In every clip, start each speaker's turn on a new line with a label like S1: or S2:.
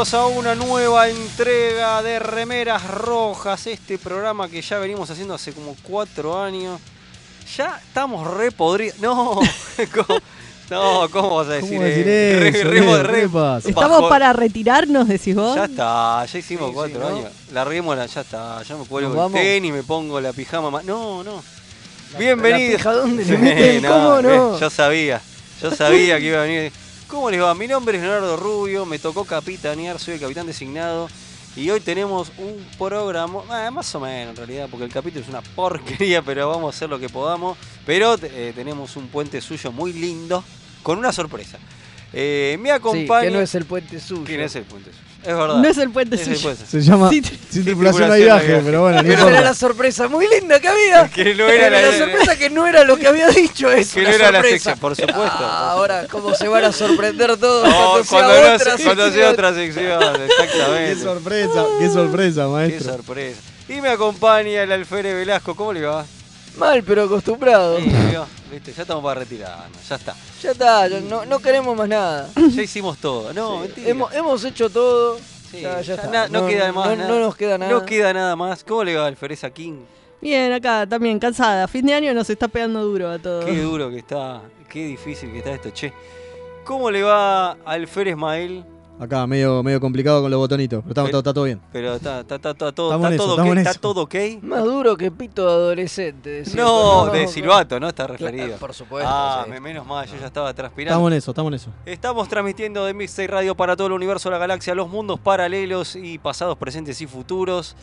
S1: Bienvenidos a una nueva entrega de Remeras Rojas, este programa que ya venimos haciendo hace como cuatro años. Ya estamos re podridos. No, ¿cómo? no, ¿cómo vas a decir?
S2: ¿Cómo decir
S1: eh?
S2: eso,
S1: Re- re-
S2: Leo?
S1: re-
S2: ¿Qué pasa?
S3: ¿Estamos para retirarnos, decís vos?
S1: Ya está, ya hicimos
S2: Sí,
S1: cuatro
S2: sí, ¿no?
S1: años. La la ya está, ya me cuelgo
S2: ¿Nos
S1: el tenis, me pongo la pijama más. No, no. Bienvenidos.
S2: ¿La pija dónde le
S1: Sí,
S2: meten? ¿Cómo no?
S1: eh, Yo sabía, yo sabía que iba a venir. ¿Cómo les va? Mi nombre es Leonardo Rubio, me tocó capitanear, soy el capitán designado. Y hoy tenemos un programa, eh, más o menos en realidad, porque el capítulo es una porquería, pero vamos a hacer lo que podamos. Pero eh, tenemos un puente suyo muy lindo, con una sorpresa. Eh, me
S4: Sí,
S1: acompaña...
S4: que no es el puente suyo.
S1: ¿Quién es el puente suyo? Es verdad.
S3: No es el puente
S1: Es el puente.
S2: Se llama
S3: Sí,
S2: Sin tripulación hay
S1: tripulación no hay
S2: viaje,
S1: viaje.
S2: pero bueno,
S4: Pero era la sorpresa muy linda que había.
S1: Que no era la-
S4: sorpresa que no era lo que había dicho eso.
S1: Que no era la sección, por supuesto.
S4: Ah, ahora, ¿cómo se van a sorprender todos
S1: No,
S4: cuando, sea otra
S1: se- cuando sea
S4: sección?
S1: otra sección,
S2: Qué
S1: exactamente.
S2: sorpresa, qué sorpresa,
S1: Qué
S2: maestro.
S1: sorpresa. Y me acompaña el alférez Velasco. ¿Cómo le va?
S4: Mal, pero acostumbrado.
S1: Sí, vio, ¿viste? Ya estamos para retirarnos. Ya está.
S4: Ya está, ya no, no queremos más nada.
S1: Ya hicimos todo. No,
S4: Sí,
S1: mentira.
S4: hemos, hemos hecho todo.
S1: Sí,
S4: ya, ya
S1: ya
S4: está.
S1: na- no, queda más
S4: no,
S1: nada.
S4: no nos queda nada.
S1: No queda nada más. ¿Cómo le va alférez a King?
S3: Bien, acá también, cansada. Fin de año nos está pegando duro a todos.
S1: Qué duro que está. Qué difícil que está esto, che. ¿Cómo le va a alférez Mael?
S2: Acá, medio, medio complicado con los botonitos, pero estamos-
S1: Pero-
S2: está, todo bien.
S1: Pero está, está, está, está todo, está
S2: eso,
S1: todo ¿Está todo ok?
S4: Más duro que pito de adolescente. decía,
S1: No,
S4: pero
S1: de Silvato, ¿no? Está referido.
S4: Claro, por supuesto.
S1: Ah,
S4: sí.
S1: menos mal, yo ya estaba transpirando.
S2: Estamos en eso, estamos en eso.
S1: Estamos transmitiendo de Mixtape Radio para todo el universo, la galaxia, los mundos paralelos y pasados, presentes y futuros.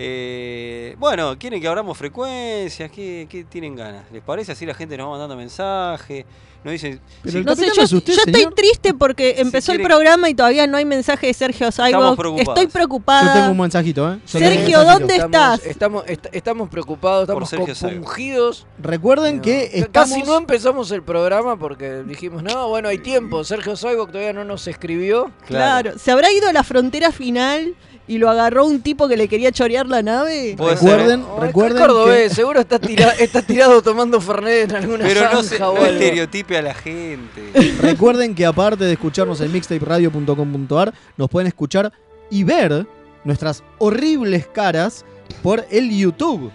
S1: Eh, bueno, ¿quieren que abramos frecuencias? ¿Qué, qué tienen ganas? ¿Les parece? Así la gente nos va mandando mensajes. Nos dicen.
S2: Pero
S1: sí,
S3: No sé, yo,
S2: es usted,
S3: yo estoy triste porque empezó el programa y todavía no hay mensaje de Sergio Saibo.
S1: preocupados.
S3: Estoy
S2: Yo
S3: preocupada.
S2: tengo un mensajito, ¿eh? Yo
S3: Sergio,
S2: mensajito.
S3: ¿dónde
S4: Estamos,
S3: estás?
S4: estamos, est- estamos preocupados,
S1: Por
S4: estamos compungidos.
S2: Recuerden que estamos...
S4: Casi no empezamos el programa porque dijimos, no, bueno, hay tiempo. Sergio Saibok todavía no nos escribió.
S3: Claro. ¿Se habrá ido a la frontera final y lo agarró un tipo que le quería chorear la nave?
S1: Puede ser,
S2: Recuerden,
S4: Oh,
S2: recuerden
S4: cordobés,
S2: que...
S4: seguro está, tira- está tirado tomando Fernet en alguna
S1: Pero no, se, no estereotipe a la gente.
S2: Recuerden que aparte de escucharnos en mixtaperadio.com.ar, nos pueden escuchar y ver nuestras horribles caras por el YouTube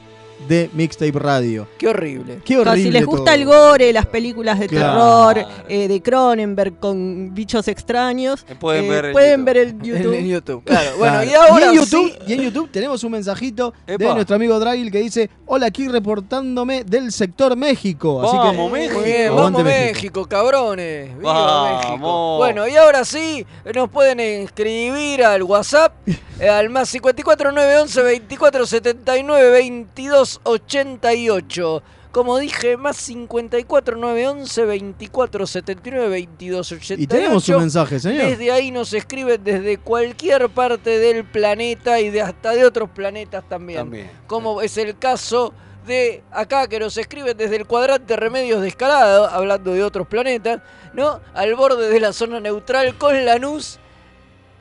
S2: de Mixtape Radio.
S4: Qué horrible.
S2: Qué
S3: O sea,
S2: horrible
S3: si les gusta
S2: todo.
S3: el gore, las películas de
S2: Claro.
S3: terror, eh, de Cronenberg con bichos extraños,
S1: Eh, Pueden
S3: eh,
S1: ver el
S3: pueden
S1: YouTube.
S3: ver el
S4: En,
S3: YouTube.
S4: en YouTube, claro. Bueno,
S2: Claro.
S4: y ahora
S2: en YouTube,
S4: sí,
S2: y en YouTube tenemos un mensajito de nuestro amigo Dragil que dice: Hola, aquí reportándome del sector México. Así
S1: Vamos,
S2: que,
S1: México.
S4: Muy bien, vamos México. cabrones. Viva
S1: Vamos.
S4: México. Bueno, y ahora sí, nos pueden escribir al WhatsApp eh, al más 54 911 24 79 22 88. Como dije, más 54 911 24 79 22 88.
S2: Y tenemos un mensaje, señor.
S4: Desde ahí nos escriben desde cualquier parte del planeta y de hasta de otros planetas también.
S1: También.
S4: Como es el caso de acá que nos escriben desde el cuadrante Remedios de Escalada, hablando de otros planetas, ¿no? Al borde de la zona neutral con Lanús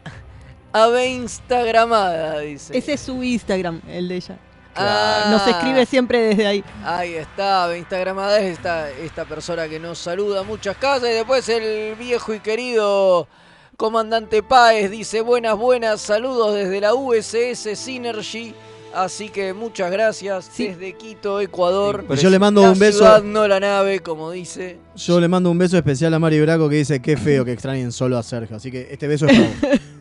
S4: ave instagramada, dice.
S3: Ese es su Instagram, el de ella.
S4: Ah,
S3: Nos escribe siempre desde ahí.
S4: Ahí está, instagramada es esta, esta persona que nos saluda a muchas casas. Y después el viejo y querido comandante Páez dice buenas, buenas, saludos desde la USS Synergy. Así que muchas gracias
S3: Sí.
S4: desde Quito, Ecuador.
S2: Y yo le mando
S4: la
S2: un beso.
S4: ciudad, no la nave, como dice.
S2: Yo le mando un beso especial a Mario Braco que dice: Qué feo que extrañen solo a Sergio. Así que este beso es para vos.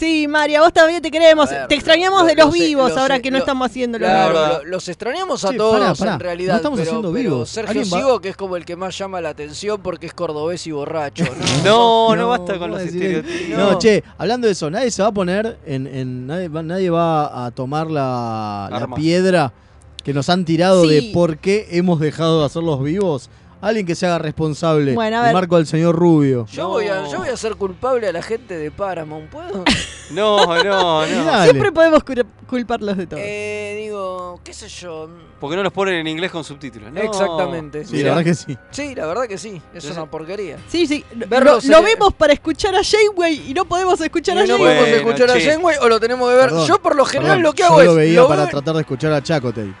S3: Sí, María, vos también te queremos.
S4: Ver,
S3: te extrañamos
S4: lo-
S3: de los
S4: los-
S3: vivos
S4: los-
S3: ahora que no
S4: lo-
S3: estamos haciendo los
S4: Claro,
S3: vivos.
S4: lo- los extrañamos a todos
S2: pará, pará,
S4: en realidad.
S2: no estamos
S4: pero,
S2: haciendo
S4: pero
S2: vivos.
S4: Sergio
S2: ¿Alguien va-
S4: Sigo, que es como el que más llama la atención porque es cordobés y borracho. ¿no?
S1: No, no,
S2: No,
S1: basta
S2: ¿cómo
S1: con los estereotipos.
S2: No, che, hablando de eso, nadie se va a poner en. en- nadie, va, nadie va a tomar la, piedra que nos han tirado
S3: Sí.
S2: de por qué hemos dejado de hacerlos vivos. Alguien que se haga responsable.
S3: Bueno, a
S2: Y
S3: ver.
S2: marco al señor Rubio.
S4: Yo, voy a, yo voy a ser culpable a la gente de Paramount, ¿puedo?
S1: No, no, no.
S2: dale.
S3: Siempre podemos cul- culparlos de todo.
S4: Eh, digo, qué sé yo.
S1: Porque no los ponen en inglés con subtítulos. No.
S4: Exactamente.
S2: Sí, la verdad que sí.
S4: Sí, la verdad que sí. Es una
S1: sé.
S4: porquería.
S3: Sí, sí.
S4: Verlo
S3: lo,
S4: se-
S3: lo vemos para escuchar a Janeway y no podemos escuchar a
S4: Y no
S3: Janeway.
S4: podemos
S1: Bueno,
S4: escuchar
S1: che.
S4: a Janeway o lo tenemos que ver.
S2: Perdón,
S4: yo por lo general
S2: Perdón,
S4: lo que hago
S2: yo
S4: es.
S2: lo veía
S4: lo
S2: para
S4: veo-
S2: tratar de escuchar a Chacotay.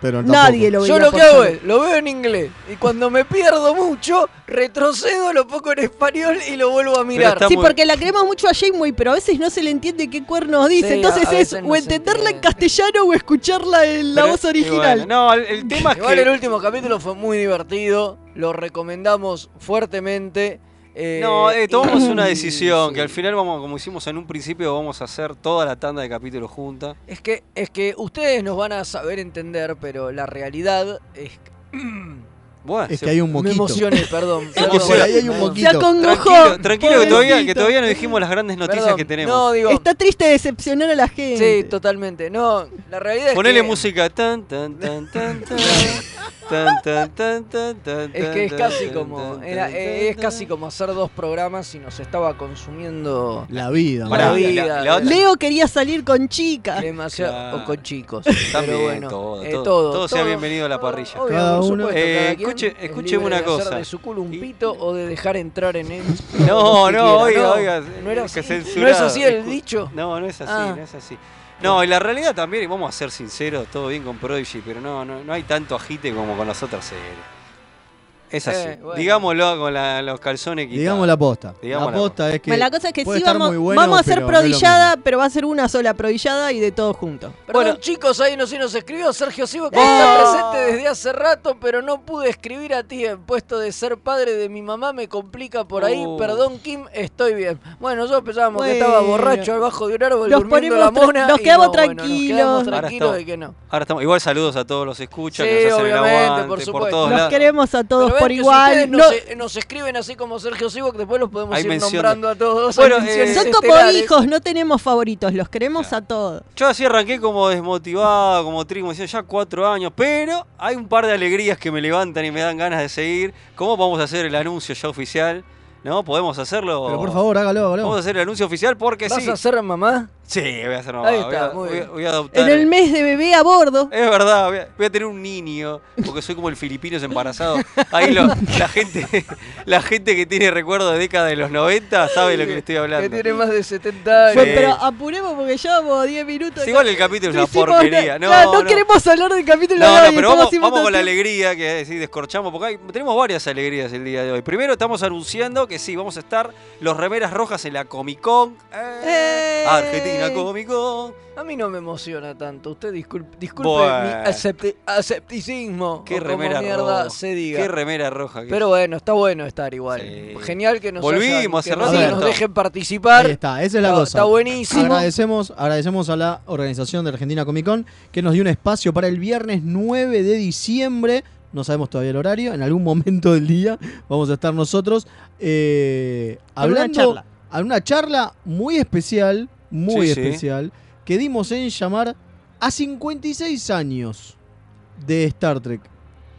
S2: Pero
S3: Nadie lo veía
S4: Yo lo que hago es, lo veo en inglés. Y cuando me pierdo mucho, retrocedo, lo pongo en español y lo vuelvo a mirar.
S3: Sí,
S1: muy-
S3: porque la queremos mucho a Janeway, pero a veces no se le entiende qué cuernos dice.
S4: Sí,
S3: Entonces es
S4: no
S3: o entenderla en castellano o escucharla en la
S1: Pero-
S3: voz original.
S1: bueno, no, el, el tema es
S4: Igual
S1: que.
S4: el último capítulo fue muy divertido, lo recomendamos fuertemente. Eh,
S1: No, eh, tomamos
S4: y-
S1: una decisión, que al final vamos, como hicimos en un principio, vamos a hacer toda la tanda de capítulos juntas.
S4: Es que, es que ustedes nos van a saber entender, pero la realidad es
S1: Buah,
S2: es que hay un moquito.
S4: Me emocioné, perdón. perdón
S2: ahí hay un moquito.
S3: Se
S1: tranquilo, tranquilo que, todavía, que todavía no dijimos las grandes noticias
S4: perdón,
S1: que tenemos.
S4: No, digo,
S3: Está triste decepcionar a la gente.
S4: Sí, totalmente. No, la realidad
S1: Ponele
S4: es que...
S1: música. Tan, tan, tan, tan, tan. Tan, tan, tan, tan,
S4: es que es casi como era, eh, es casi como hacer dos programas y nos estaba consumiendo
S2: la vida, la
S4: vida.
S1: La, la,
S3: Leo quería salir con chicas
S4: demasiado
S1: claro.
S4: o con chicos
S1: También,
S4: pero bueno
S1: todo,
S4: eh,
S1: todo,
S4: todo,
S1: todo, sea bienvenido a la parrilla
S4: obvio,
S2: cada uno
S4: supuesto,
S1: eh,
S4: cada quien,
S1: escuche- una
S4: de
S1: cosa.
S4: de su culo un
S1: Y-
S4: pito o de dejar entrar en él.
S1: No,
S4: lo que
S1: no, oiga, oiga,
S4: no era así. No es así el dicho.
S1: No, no es así,
S4: Ah.
S1: no es así. No, y la realidad también, y vamos a ser sinceros, todo bien con Prodigy, pero no, no, no hay tanto agite como con las otras series. Es así.
S4: Eh, bueno.
S1: Digámoslo con la- los calzones quitados.
S2: Digamos la posta.
S1: Digamos
S2: la posta es que.
S3: Bueno, la cosa es que sí vamos,
S2: bueno,
S3: vamos a hacer
S2: pero
S3: prodillada, pero va a ser una sola prodillada y de todo junto.
S4: Perdón,
S1: Bueno.
S4: chicos, ahí no sé, nos escribió Sergio Sivo que
S1: Oh.
S4: está presente desde hace rato, pero no pude escribir a ti en puesto de ser padre de mi mamá, me complica por ahí.
S1: Oh.
S4: Perdón, Kim, estoy bien. Bueno, nosotros pensábamos que estaba borracho debajo de un árbol
S3: Nos
S4: durmiendo la mona.
S3: nos quedamos
S4: no, bueno, nos
S3: tranquilos.
S4: quedamos
S1: Ahora
S4: tranquilos
S1: estamos.
S4: de que no.
S1: Ahora estamos, igual saludos a todos los escuchas
S4: Sí,
S1: que nos hacen el aguante
S4: por
S1: por,
S4: supuesto.
S1: todos
S3: Los
S1: lados.
S3: queremos a todos
S4: Pero
S3: por
S4: si
S3: igual. No-
S4: nos, e- nos escriben así como Sergio Sivo, que después los podemos
S1: Hay
S4: ir nombrando a todos.
S1: Bueno, eh,
S3: son como
S4: estelares.
S3: hijos, no tenemos favoritos, los queremos a todos.
S1: Yo así arranqué como desmotivado, como triste, como decía, ya cuatro años, pero hay un par de alegrías que me levantan y me dan ganas de seguir. ¿Cómo vamos a hacer el anuncio ya oficial? ¿No? ¿Podemos hacerlo?
S2: Pero por favor, hágalo,
S1: Vamos a
S2: hágalo.
S1: hacer el anuncio oficial porque
S4: ¿Vas
S1: sí.
S4: a ser mamá?
S1: Sí, voy a hacer mamá.
S4: Ahí
S1: voy,
S4: está,
S1: a, voy a- voy a adoptar.
S3: En el mes de bebé a bordo.
S1: Es verdad, voy a, voy a tener un niño, porque soy como el filipino embarazado. Ahí lo- la gente la gente que tiene recuerdo de década de los 90 sabe de lo que le estoy
S4: Que
S1: hablando.
S4: tiene más de 70 años.
S3: Bueno, pero apuremos porque llevamos 10 minutos.
S1: Sí, igual el capítulo es una porquería. No,
S3: claro, no,
S1: no.
S3: queremos hablar del capítulo
S1: No,
S3: de
S1: no, pero vamos, vamos con la alegría que sí, descorchamos, porque hay- tenemos varias alegrías el día de hoy. Primero estamos anunciando que sí, vamos a estar los remeras rojas en la Comic Con. Eh,
S3: ¡Eh!
S1: Argentina Comic Con.
S4: A mí no me emociona tanto. Usted disculpe, disculpe
S1: Bueno.
S4: mi acepti- asepticismo.
S1: Qué
S4: como
S1: remera
S4: mierda
S1: roja.
S4: se diga.
S1: Qué remera roja. que-
S4: Pero bueno, está bueno estar igual.
S1: Sí.
S4: Genial que nos
S1: Volvimos
S4: hayan- que nos, dejen participar.
S2: Ahí está, esa es la
S4: No,
S2: cosa.
S4: Está buenísimo.
S2: Agradecemos, agradecemos a la organización de Argentina Comic Con que nos dio un espacio para el viernes 9 de diciembre. No sabemos todavía el horario. En algún momento del día vamos a estar nosotros eh, hablando a una charla muy especial, muy
S1: Sí, sí.
S2: especial, que dimos en llamar a 56 años de Star Trek.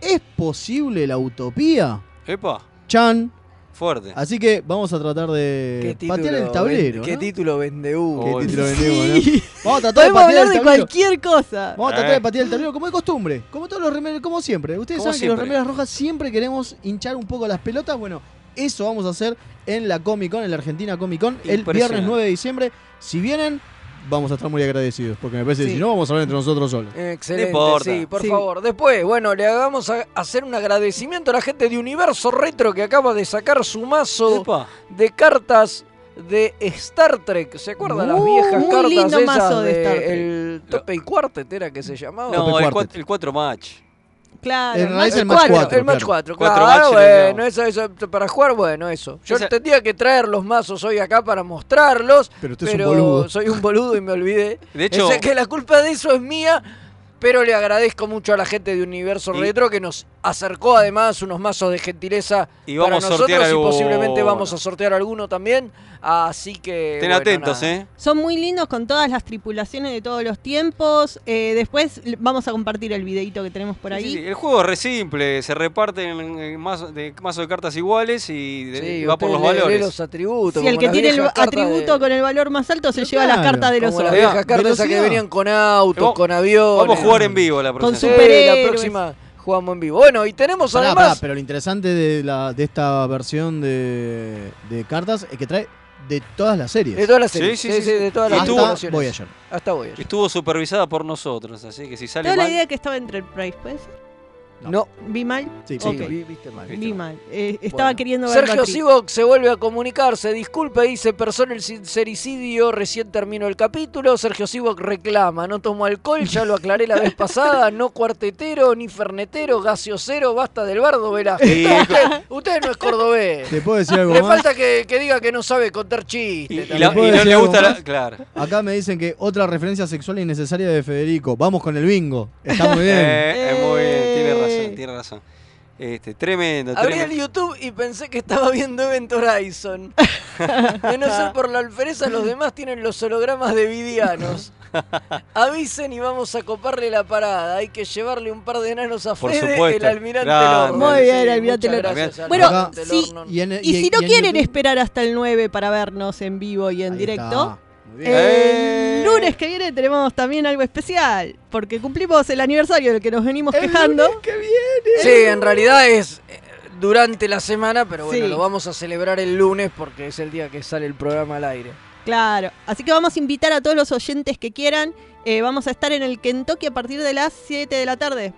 S2: ¿Es posible la utopía?
S1: Epa,
S2: Chan.
S1: fuerte.
S2: Así que vamos a tratar
S4: ¿Qué
S2: de
S4: título,
S2: patear el tablero.
S4: ¿Qué
S2: ¿no?
S4: título vende Hugo?
S2: ¿Qué
S1: Oh,
S2: título
S1: sí.
S2: vendemos, no? Vamos a tratar de patear
S3: hablar
S2: el
S3: de
S2: tablero.
S3: cualquier cosa.
S2: Vamos a tratar de
S1: Eh.
S2: patear el tablero como de costumbre. Como todos los remeros, como siempre. Ustedes
S1: Como
S2: saben que los remeras rojas siempre queremos hinchar un poco las pelotas. Bueno, eso vamos a hacer en la Comic Con, en la Argentina Comic Con, el viernes 9 de diciembre. Si vienen, vamos a estar muy agradecidos. Porque me parece que si no, vamos a hablar entre nosotros solos.
S4: Excelente,
S1: No
S4: sí, por
S3: Sí.
S4: favor. Después, bueno, le hagamos a- hacer un agradecimiento a la gente de Universo Retro que acaba de sacar su mazo
S1: Epa.
S4: de cartas de Star Trek. ¿Se acuerdan las
S3: Muy,
S4: viejas
S3: muy
S4: cartas
S3: lindo
S4: esas
S3: mazo de
S4: de
S3: Star Trek.
S4: el Tope y Quartet era que se llamaba?
S1: No, el
S2: Quartet.
S1: 4 el cuatro match.
S3: Claro.
S2: En realidad es el match
S3: cuatro.
S2: cuatro.
S4: el match
S2: claro.
S4: 4,
S1: Cuatro
S4: claro, bueno,
S1: no.
S4: eso, eso, para jugar, bueno, eso. Yo
S1: Esa-
S4: tendría que traer los mazos hoy acá para mostrarlos,
S2: Pero usted es
S4: pero
S2: un boludo.
S4: soy un boludo y me olvidé.
S1: De hecho,
S4: Sé que la culpa de eso es mía, pero le agradezco mucho a la gente de Universo
S1: Y-
S4: Retro que nos acercó además unos mazos de gentileza
S1: Y
S4: para
S1: a
S4: nosotros
S1: sortear
S4: y posiblemente vamos a sortear alguno también. Así que.
S1: estén
S4: bueno,
S1: atentos,
S4: nada.
S1: ¿eh?
S3: Son muy lindos con todas las tripulaciones de todos los tiempos. Eh, después vamos a compartir el videito que tenemos por ahí.
S1: sí, El juego es re simple, se reparten en mazo de, mazo de cartas iguales y de-
S4: Sí,
S1: va por los
S4: lee- lee
S1: valores.
S4: los atributos.
S3: Si el que
S4: las
S3: tiene el atributo
S4: de-
S3: con el valor más alto se
S2: Pero
S3: lleva las cartas de los
S4: las
S3: otros.
S4: viejas cartas esas que venían con autos, con aviones.
S1: Vamos jugar en vivo la
S3: Con
S1: próxima.
S4: Sí,
S1: semana.
S4: la
S3: superhéroes.
S4: próxima jugamos en vivo. Bueno, y tenemos
S2: Pará,
S4: además.
S2: pará, pero lo interesante de, la, de esta versión de, de cartas es que trae de todas las series.
S4: De todas las series.
S1: Sí, sí, sí, sí.
S4: de todas las
S2: hasta. Voyager.
S4: Hasta Voyager.
S1: Estuvo supervisada por nosotros, así que si sale
S3: Toda la idea que estaba entre el Price, ¿pues?
S4: No,
S3: ¿Vi mal?
S2: Sí,
S4: sí,
S3: Ok.
S4: vi- viste mal.
S3: Vi mal. Eh, estaba
S4: Bueno.
S3: queriendo ver
S4: Sergio Sivok se vuelve a comunicar, se disculpa, dice, persona el sincericidio, recién terminó el capítulo. Sergio Sivok reclama, no tomo alcohol, ya lo aclaré la vez pasada, no cuartetero, ni fernetero, gaseosero, basta del bardo, Velázquez.
S1: Sí,
S4: usted, usted no es cordobés.
S2: ¿Te puedo decir algo
S4: Le
S2: más?
S4: falta que, que diga que no sabe contar chistes.
S1: y
S4: también.
S1: la-
S2: ¿Puedo
S1: y no le gusta la. Claro.
S2: Acá me dicen que otra referencia sexual innecesaria de Federico. Vamos con el bingo. Está muy bien.
S1: Eh, es muy bien,
S3: Eh.
S1: Razón, tiene razón. Este, tremendo,
S4: Abrí el. YouTube y pensé que estaba viendo Event Horizon. De no ser por la alfereza, los demás tienen los hologramas de Vidianos. Avisen y vamos a coparle la parada. Hay que llevarle un par de enanos a
S1: Por
S4: Fede,
S1: supuesto.
S4: el almirante. Lorne.
S3: Muy bien,
S4: Sí,
S3: almirante Lorne.
S4: gracias,
S3: Bueno, sí.
S2: Y, en-
S3: Y, si no
S2: en
S3: quieren
S2: YouTube-
S3: esperar hasta el 9 para vernos en vivo y en
S2: Ahí
S3: directo,
S2: está. Bien.
S3: el
S1: Eh.
S3: lunes que viene tenemos también algo especial, porque cumplimos el aniversario del que nos venimos quejando.
S4: Sí, en realidad es eh, durante la semana, pero bueno,
S3: Sí.
S4: lo vamos a celebrar el lunes porque es el día que sale el programa al aire.
S3: Claro, así que vamos a invitar a todos los oyentes que quieran. Eh, vamos a estar en el Kentucky a partir de las 7 de la tarde.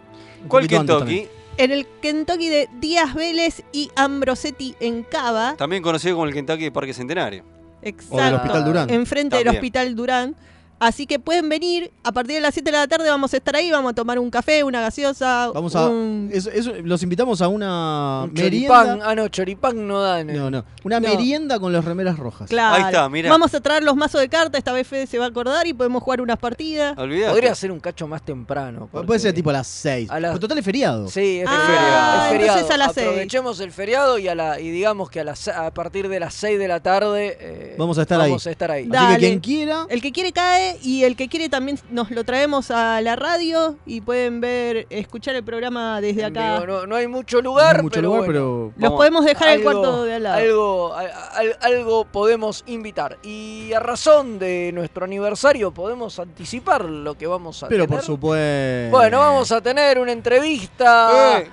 S1: ¿Cuál Kentucky?
S3: En el Kentucky de Díaz Vélez y Ambrosetti en Cava.
S1: También conocido como el Kentucky de Parque Centenario.
S3: Exacto.
S2: O del Hospital Durán.
S3: Enfrente del. Hospital Durán. Así que pueden venir, a partir de las 7 de la tarde vamos a estar ahí, vamos a tomar un café, una gaseosa.
S2: Vamos a.
S3: un-
S2: eso- eso- los invitamos a una
S4: Un
S2: merienda.
S4: choripán. Ah, no, choripán no dan.
S2: No, no. Una
S3: No.
S2: merienda con las remeras rojas.
S3: Claro.
S1: Ahí está, mirá.
S3: Vamos a traer los mazos de cartas, esta vez Fede se va a acordar y podemos jugar unas partidas.
S1: Olvidate.
S4: Podría ser un cacho más temprano.
S2: Puede ser tipo a las 6.
S4: A las-
S2: Pero total es feriado.
S4: Sí, es
S3: Ah,
S4: feriado. es feriado.
S3: entonces a las seis.
S4: Aprovechemos el feriado y, a la, y digamos que a, las, a partir de las 6 de la tarde eh,
S2: Vamos a estar
S4: vamos
S2: ahí.
S4: a estar ahí.
S2: Así
S3: Dale.
S2: que quien quiera.
S3: El que quiere cae y el que quiere también nos lo traemos a la radio y pueden ver, escuchar el programa desde acá.
S4: No, no hay mucho lugar,
S2: no hay mucho
S4: pero
S2: lugar,
S4: bueno,
S2: pero.
S3: Los
S1: Vamos,
S3: podemos dejar el
S4: algo-
S3: cuarto de al lado.
S4: Algo, al- al- algo podemos invitar. Y a razón de nuestro aniversario podemos anticipar lo que vamos a
S2: Pero
S4: tener.
S2: por supuesto.
S4: Bueno, vamos a tener una entrevista
S1: Eh,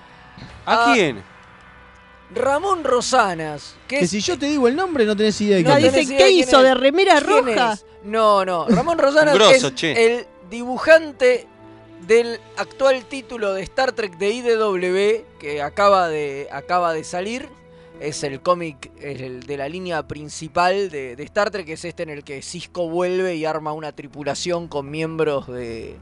S1: ¿A quién?
S4: Ramón Rosanas, que,
S2: Que
S4: es
S2: si yo te digo el nombre, no tenés idea de
S4: No
S2: quién
S3: dice, ¿qué hizo? ¿De remera
S4: ¿Quién
S3: roja?
S4: es? No, no. Ramón
S1: grosso,
S4: es
S1: che.
S4: el dibujante del actual título de Star Trek de IDW que acaba de, acaba de salir. Es el cómic es el de la línea principal de, de Star Trek, que es este en el que Cisco vuelve y arma una tripulación con miembros de,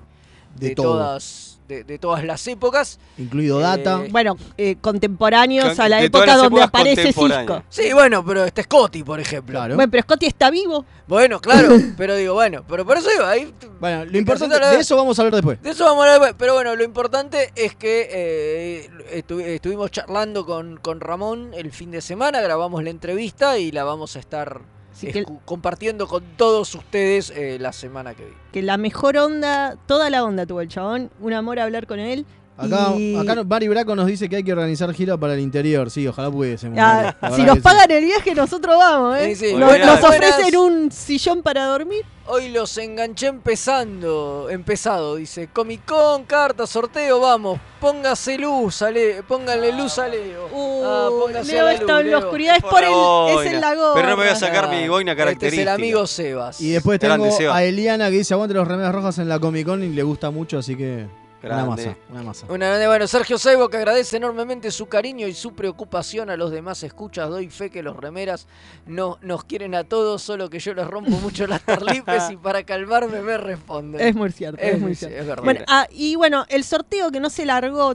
S2: De
S4: de
S2: todo.
S4: todas, de, de todas las épocas.
S2: Incluido Data.
S4: Eh,
S3: Bueno, eh, contemporáneos
S1: Con-
S3: a la época donde aparece. Cisco.
S4: Sí, bueno, pero este Scotty, por ejemplo.
S2: Claro.
S3: Bueno, pero Scotty está vivo.
S4: Bueno, claro, pero digo, bueno, pero por eso digo, ahí
S2: Bueno, lo importante. De eso vamos a hablar después.
S4: De eso vamos a hablar, después, pero bueno, lo importante es que eh, estu- estuvimos charlando con, con Ramón el fin de semana, grabamos la entrevista y la vamos a estar
S3: Así que,
S4: compartiendo con todos ustedes eh, la semana que viene.
S3: que la mejor onda, toda la onda tuvo el chabón. Un amor hablar con él.
S2: Acá,
S3: Y-
S2: acá Mari Braco nos dice que hay que organizar gira para el interior. Sí, ojalá pudiésemos.
S3: Ah.
S2: La
S3: si nos
S2: sí.
S3: pagan el viaje, nosotros vamos, ¿eh?
S4: Sí, sí.
S3: Nos,
S1: Olvidate.
S3: nos
S4: Buenas.
S3: ofrecen un sillón para dormir.
S4: Hoy los enganché empezando, empezado, dice Comic Con, carta, sorteo, vamos, póngase luz, ale, póngale luz a Leo. Ah,
S3: Uh,
S4: póngase
S3: Leo
S4: la
S3: está en la oscuridad, es
S1: Por
S3: por
S1: la
S3: el, es
S1: boina.
S3: el lago.
S1: Pero no me voy a sacar mi
S4: Ah,
S1: boina
S4: Este es
S1: característica.
S4: el amigo Sebas.
S2: Y después
S1: Grande,
S2: tengo a Eliana que dice aguante los remeras rojas en la Comic Con y le gusta mucho, así que. Una
S1: Grande.
S2: masa, una masa.
S4: Una- bueno, Sergio Saibo que agradece enormemente su cariño y su preocupación a los demás escuchas. Doy fe que los remeras no nos quieren a todos, solo que yo les rompo mucho las tarlipes y para calmarme me responden.
S3: Es muy cierto, es,
S4: Es-
S3: muy cierto.
S4: es verdad.
S3: Bueno, ah, y bueno, el sorteo que no se largó,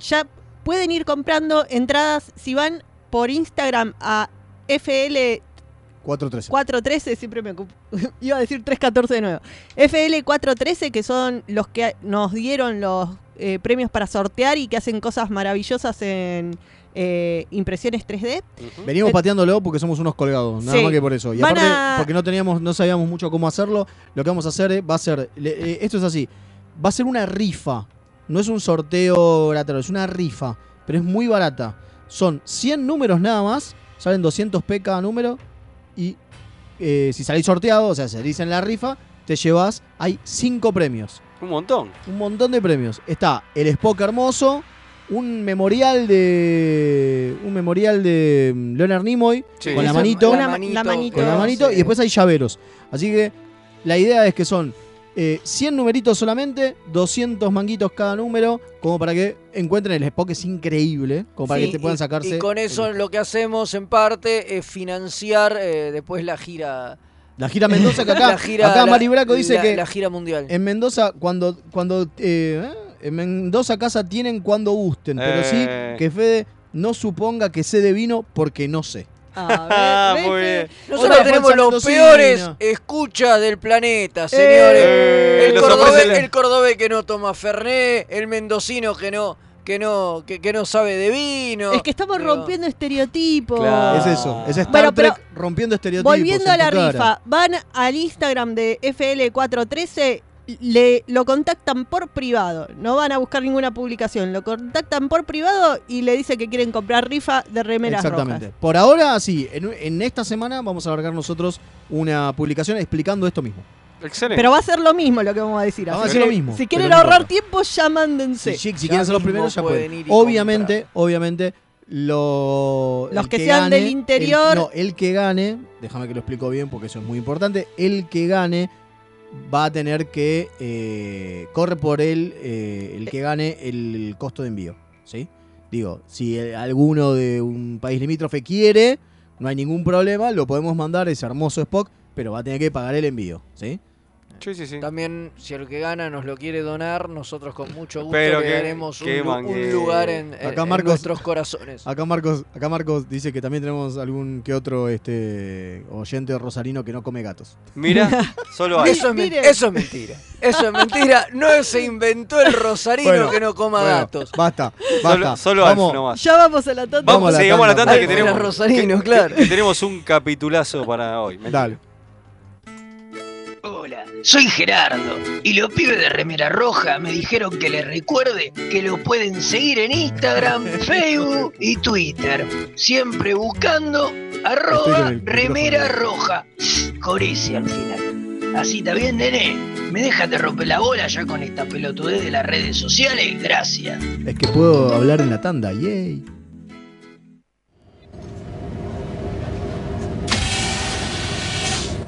S3: ya pueden ir comprando entradas si van por Instagram a FL
S2: 4-13.
S3: 413, siempre me ocupo. Iba a decir 314 de nuevo. FL413, que son los que nos dieron los eh, premios para sortear y que hacen cosas maravillosas en eh, impresiones 3D.
S1: Ujú.
S2: Venimos
S3: Eh,
S2: pateándolo porque somos unos colgados, nada
S3: sí.
S2: más que por eso. Y
S3: Van
S2: aparte,
S3: a-
S2: porque no teníamos, no sabíamos mucho cómo hacerlo, lo que vamos a hacer eh, va a ser, le- eh, esto es así, va a ser una rifa, no es un sorteo gratuito, es una rifa, pero es muy barata. Son 100 números nada más, salen 200 p cada número y eh, si salís sorteado, o sea, salís en la rifa, te llevas, hay 5 premios.
S1: Un montón.
S2: Un montón de premios. Está el Spock hermoso, un memorial de un memorial de mm, Leonard Nimoy
S1: Sí.
S2: con la manito,
S3: una- la manito.
S2: con la manito
S4: sí.
S2: y después hay llaveros. Así que la idea es que son eh, 100 numeritos solamente, 200 manguitos cada número, como para que encuentren el Spock, es increíble, como para
S4: Sí,
S2: que te puedan
S4: y-
S2: sacarse.
S4: Y con eso
S2: el-
S4: lo que hacemos en parte es financiar eh, después la gira.
S2: la gira Mendoza que acá,
S4: la gira,
S2: acá
S4: la-
S2: Mari Braco dice
S4: la-
S2: que
S4: La gira mundial.
S2: en Mendoza cuando cuando eh, ¿eh? en Mendoza casa tienen cuando gusten, pero
S1: Eh.
S2: sí que Fede no suponga que sé de vino porque no sé.
S3: Ah,
S1: Muy bien.
S4: Nosotros
S2: Hola,
S4: tenemos
S2: Juan
S4: los peores escuchas del planeta, señores.
S1: Eh,
S4: el,
S1: nos
S4: cordobés,
S1: ofrece la-
S4: el cordobés que no toma Fernet, el mendocino que no, que no, que, que no sabe de vino.
S3: Es que estamos rompiendo estereotipos.
S1: Claro.
S2: Es eso, es Star
S3: Bueno, pero
S2: Trek rompiendo estereotipos.
S3: Volviendo
S2: en
S3: a la
S2: tu cara.
S3: rifa, van al Instagram de FL413, le, lo contactan por privado, no van a buscar ninguna publicación, lo contactan por privado y le dicen que quieren comprar rifa de remeras
S2: Exactamente.
S3: rojas.
S2: Por ahora, sí, en, en esta semana vamos a largar nosotros una publicación explicando esto mismo.
S1: Excelente.
S3: Pero va a ser lo mismo lo que vamos a decir.
S2: Vamos a
S3: que
S2: lo mismo,
S3: Si quieren ahorrar tiempo, ya mándense.
S2: Si, si
S4: Ya
S2: quieren ser los primeros, ya
S4: pueden ir
S2: Obviamente, obviamente, lo,
S3: Los que sean
S2: gane,
S3: del interior-
S2: el- no, el que gane, déjame que lo explico bien porque eso es muy importante. El que gane va a tener que eh, corre por él eh, el que gane el costo de envío, ¿sí? Digo, si eh, alguno de un país limítrofe quiere, no hay ningún problema, lo podemos mandar ese hermoso Spock, pero va a tener que pagar el envío, ¿sí?
S1: Sí, sí, sí.
S4: También, si el que gana nos lo quiere donar, nosotros con mucho gusto
S1: Pero
S4: le
S1: qué-
S4: daremos un, un lugar en,
S2: Acá
S4: en
S2: Marcos-
S4: nuestros corazones.
S2: Acá Marcos, acá Marcos dice que también tenemos algún que otro este oyente rosarino que no come gatos.
S1: Mira, solo hay.
S4: Eso es,
S3: Miren.
S4: eso es mentira. Eso es mentira. No se inventó el rosarino
S2: Bueno,
S4: que no coma
S2: Bueno,
S4: gatos.
S2: Basta,
S1: Solo,
S2: basta.
S1: solo Alf
S2: Vamos,
S1: nomás.
S3: Ya vamos a la tanda.
S2: Vamos
S1: Vamos,
S2: a la
S1: vamos a la
S2: tanda.
S1: tanda que tenemos. que-
S4: claro.
S1: que tenemos un capitulazo para hoy.
S2: Dale.
S5: Soy Gerardo y los pibes de Remera Roja me dijeron que les recuerde que lo pueden seguir en Instagram, Facebook y Twitter, siempre buscando arroba Remera. Roja, al final. Así está bien, nene. ¿Me dejas de romper la bola ya con esta pelotudez de las redes sociales? Gracias.
S2: Es que puedo hablar en la tanda, yay.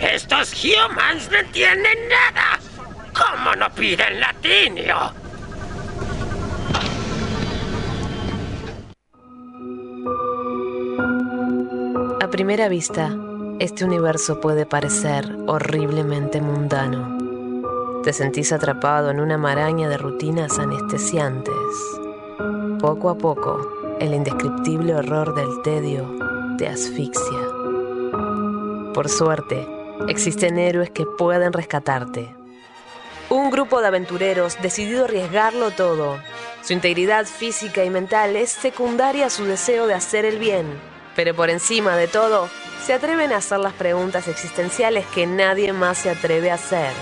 S6: Estos humans no entienden nada. ¿Cómo no piden latinio?
S7: A primera vista, este universo puede parecer horriblemente mundano. Te sentís atrapado en una maraña de rutinas anestesiantes. Poco a poco, el indescriptible horror del tedio te asfixia. Por suerte, existen héroes que pueden rescatarte. Un grupo de aventureros decidido a arriesgarlo todo. Su integridad física y mental es secundaria a su deseo de hacer el bien. Pero por encima de todo, se atreven a hacer las preguntas existenciales que nadie más se atreve a hacer.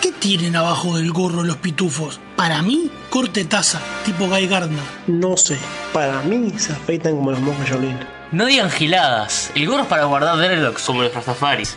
S8: ¿Qué tienen abajo del gorro los pitufos? Para mí, corte taza, tipo Guy Gardner.
S9: No sé, para mí se afeitan como los monjes Shaolin.
S10: No digan giladas. El gorro es para guardar Dreadlocks como los Rastafaris.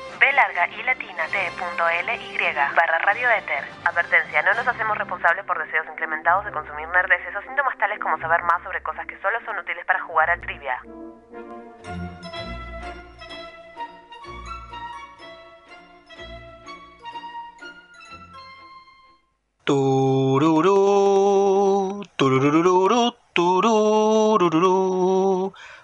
S11: b larga y latina t.ly barra radioéter. Advertencia, no nos hacemos responsables por deseos incrementados de consumir nerdeces o síntomas tales como saber más sobre cosas que solo son útiles para jugar al trivia.
S9: Tururú, tururururu, tururururu.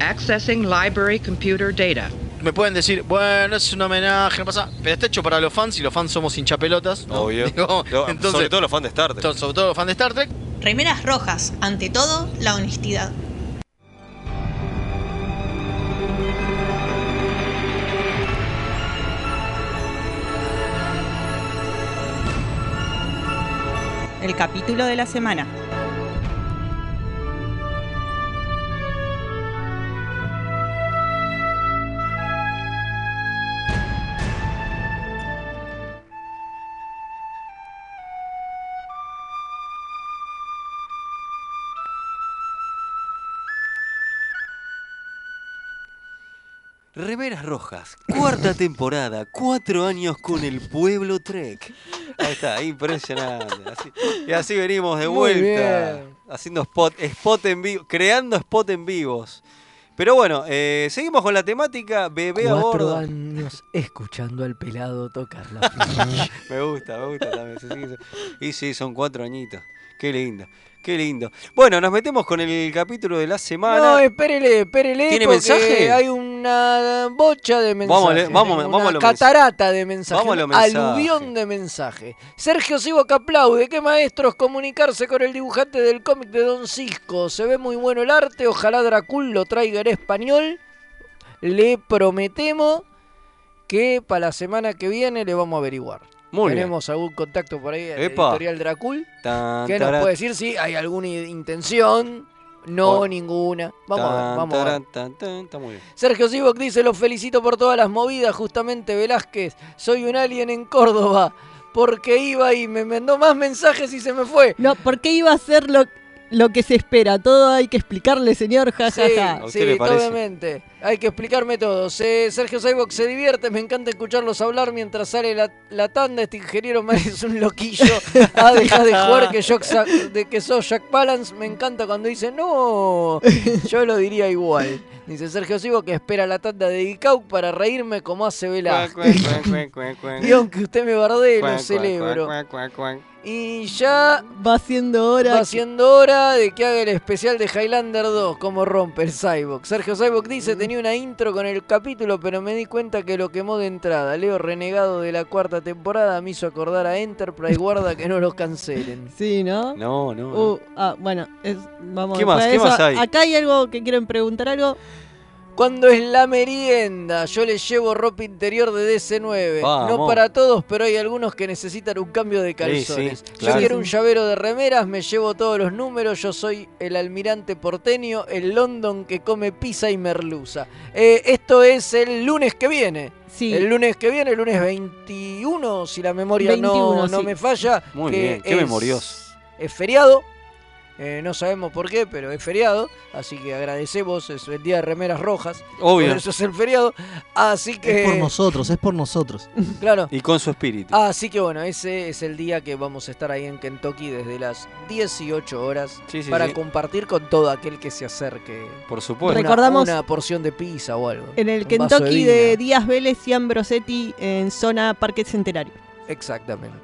S12: Accessing library computer data.
S2: Me pueden decir, bueno, es un homenaje, no pasa. Pero está hecho para los fans y los fans somos hinchapelotas. ¿no?
S1: Obvio.
S2: Digo,
S1: No,
S2: entonces-
S1: sobre todo los fans de Star Trek.
S2: sobre todo los fans de Star Trek.
S13: Remeras rojas, ante todo, la honestidad.
S3: El capítulo de la semana.
S1: Remeras Rojas, cuarta temporada, cuatro años con el pueblo Trek. Ahí está, impresionante. Así- y así venimos de vuelta, haciendo spot, spot en vivo, creando spot en vivos. Pero bueno, eh, seguimos con la temática bebé a
S4: Cuatro
S1: bordo.
S4: años escuchando al pelado tocar la
S1: me gusta, me gusta también. Y sí, son cuatro añitos. Qué lindo, qué lindo. Bueno, nos metemos con el capítulo de la semana.
S4: No, espérele, espérele.
S1: ¿Tiene mensaje?
S4: Hay una bocha de mensajes.
S1: Vamos vamos-
S4: una
S1: vamos
S4: catarata de mensajes.
S1: Vamos mensajes.
S4: Aluvión de mensajes. Sergio Sivo que aplaude. Qué maestros comunicarse con el dibujante del cómic de Don Cisco. Se ve muy bueno el arte. Ojalá Dracul lo traiga en español. Le prometemos que para la semana que viene le vamos a averiguar.
S1: Muy bien.
S4: Tenemos algún contacto por ahí en
S1: Epa.
S4: editorial Dracul.
S1: Tan,
S4: ¿Qué nos
S1: taran,
S4: puede decir si hay alguna intención? No, ninguna. Vamos a ver, vamos a ver.
S1: tan, tan, Está muy bien.
S4: Sergio Sivok dice, los felicito por todas las movidas, justamente Velázquez. Soy un alien en Córdoba. Porque iba y me mandó más mensajes y se me fue.
S3: No, porque iba a ser lo, lo que se espera. Todo hay que explicarle, señor. Ja, ja,
S4: Sí,
S3: ja.
S4: sí, obviamente. Hay que explicarme todo. Se- Sergio Saibok se divierte, me encanta escucharlos hablar mientras sale la, la tanda. Este ingeniero man es un loquillo. Ah, deja de jugar que, yo, de que sos Jack Palance. Me encanta cuando dice no. Yo lo diría igual. Dice Sergio Sivo que espera la tanda de Geekau para reírme como hace
S1: cuac.
S4: Y aunque usted me bardee,
S1: Cuac,
S4: lo
S1: cuac,
S4: celebro. Y ya
S3: Va siendo hora.
S4: va siendo hora de que haga el especial de Highlander 2, como rompe el Cyborg. Sergio Cyborg dice, tenía una intro con el capítulo, pero me di cuenta que lo quemó de entrada. Leo renegado de la cuarta temporada me hizo acordar a Enterprise, guarda que no los cancelen.
S3: Sí, ¿no?
S1: No, no. no.
S3: Uh, ah, bueno, es- vamos
S1: ¿Qué más? ¿Qué más hay?
S3: Acá hay algo que quieren preguntar algo.
S4: Cuando es la merienda, yo les llevo ropa interior de DC9. No para todos, pero hay algunos que necesitan un cambio de calzones.
S1: sí,
S4: Yo
S1: claro.
S4: quiero un llavero de remeras, me llevo todos los números. Yo soy el almirante porteño, el London que come pizza y merluza. Eh, esto es el lunes que viene.
S3: Sí.
S4: El lunes que viene, el lunes 21, si la memoria no,
S3: 21,
S4: no
S3: sí.
S4: me falla.
S1: Muy
S4: que
S1: bien, qué
S4: es-
S1: memorioso.
S4: Es feriado. Eh, no sabemos por qué, pero es feriado. Así que agradecemos. Es el día de remeras rojas.
S1: Obvio.
S4: Por eso es el feriado. Así que.
S2: Es por nosotros, es por nosotros.
S4: Claro.
S1: Y con su espíritu.
S4: Así que bueno, ese es el día que vamos a estar ahí en Kentucky desde las 18 horas
S1: Sí, sí,
S4: para
S1: sí.
S4: compartir con todo aquel que se acerque.
S1: Por supuesto.
S4: Una-
S3: Recordamos-
S4: una porción de pizza o algo.
S3: En el Kentucky
S4: vino.
S3: de, Díaz Vélez y Ambrosetti en zona Parque Centenario.
S4: Exactamente.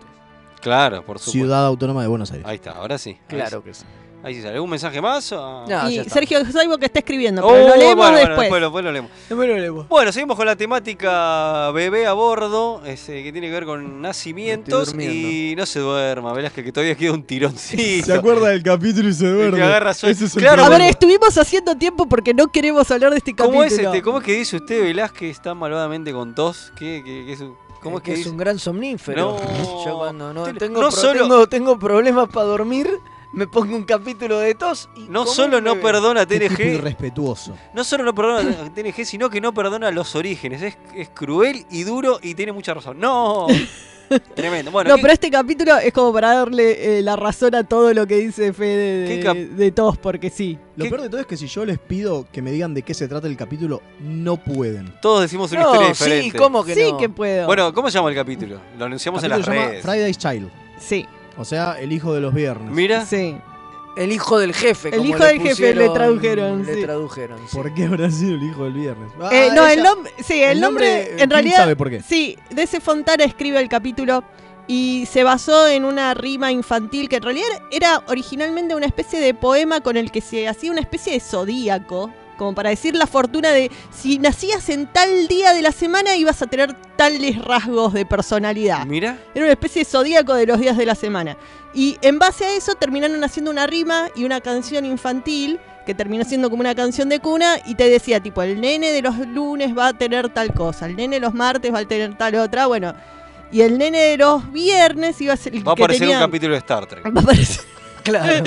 S1: Claro, por supuesto.
S2: Ciudad Autónoma de Buenos Aires.
S1: Ahí está, ahora sí. Ahí
S4: Claro
S1: sí.
S4: que sí.
S1: Ahí sí sale. ¿Algún mensaje más?
S4: No,
S3: y. Sergio Saibo que está escribiendo,
S1: Oh,
S3: pero lo leemos
S1: bueno, bueno,
S3: después.
S1: después lo- después lo leemos.
S4: Después lo leemos.
S1: Bueno, seguimos con la temática bebé a bordo, ese, que tiene que ver con nacimientos. Y no se duerma, Velázquez, que todavía queda un tironcito.
S2: Se acuerda del capítulo y se duerme.
S1: que agarra.
S2: Ese es
S3: A ver, estuvimos haciendo tiempo porque no queremos hablar de este capítulo.
S1: ¿Cómo es, este, ¿Cómo es que dice usted, Velázquez, está malvadamente con tos? ¿Qué, qué- qué es un- ¿Cómo es que,
S4: es
S1: dice?
S4: un gran somnífero.
S1: No.
S4: Yo cuando no,
S1: Usted-
S4: tengo,
S1: no
S4: pro-
S1: solo-
S4: tengo, tengo problemas para dormir, me pongo un capítulo de tos y
S1: No solo no perdona
S2: tipo
S1: TNG,
S2: irrespetuoso.
S1: no solo no perdona TNG, sino que no perdona los orígenes. Es, es cruel y duro y tiene mucha razón. ¡No! Tremendo. Bueno,
S3: no,
S1: ¿qué-
S3: pero este capítulo es como para darle eh, la razón a todo lo que dice Fede
S1: ¿Qué
S3: de, de todos, porque sí.
S2: Lo
S1: ¿Qué-
S2: peor de todo es que si yo les pido que me digan de qué se trata el capítulo, no pueden.
S1: todos decimos una
S4: No,
S1: historia
S4: sí,
S1: diferente.
S4: ¿cómo que
S3: sí
S4: no?
S3: que puedo.
S1: Bueno, ¿cómo se llama el capítulo? Lo anunciamos
S2: El
S1: en las
S2: capítulo se llama
S1: redes.
S2: Friday's Child.
S3: sí,
S2: O sea, el hijo de los viernes.
S1: Mira,
S3: sí.
S4: El hijo del jefe.
S3: El
S4: como
S3: hijo
S4: le
S3: del jefe le
S4: pusieron-
S3: tradujeron,
S4: Le
S3: sí.
S4: tradujeron. sí.
S2: ¿Por qué habrá sido el hijo del viernes? Ah,
S3: Eh, no, el
S2: ella-
S3: nombre, sí, el,
S2: el
S3: nombre,
S2: nombre,
S3: en
S2: ¿quién
S3: realidad,
S2: sabe por qué?
S3: sí, DC Fontana escribe el capítulo y se basó en una rima infantil que en realidad era originalmente una especie de poema con el que se hacía una especie de zodíaco, como para decir la fortuna de si nacías en tal día de la semana ibas a tener tales rasgos de personalidad.
S1: mira.
S3: Era una especie de zodíaco de los días de la semana. Y en base a eso terminaron haciendo una rima y una canción infantil que terminó siendo como una canción de cuna y te decía tipo, el nene de los lunes va a tener tal cosa, el nene de los martes va a tener tal otra, bueno. Y el nene de los viernes iba a ser el
S1: Va a
S3: que
S1: aparecer
S3: tenía...
S1: un capítulo de Star Trek.
S3: Va a aparecer-
S4: Claro.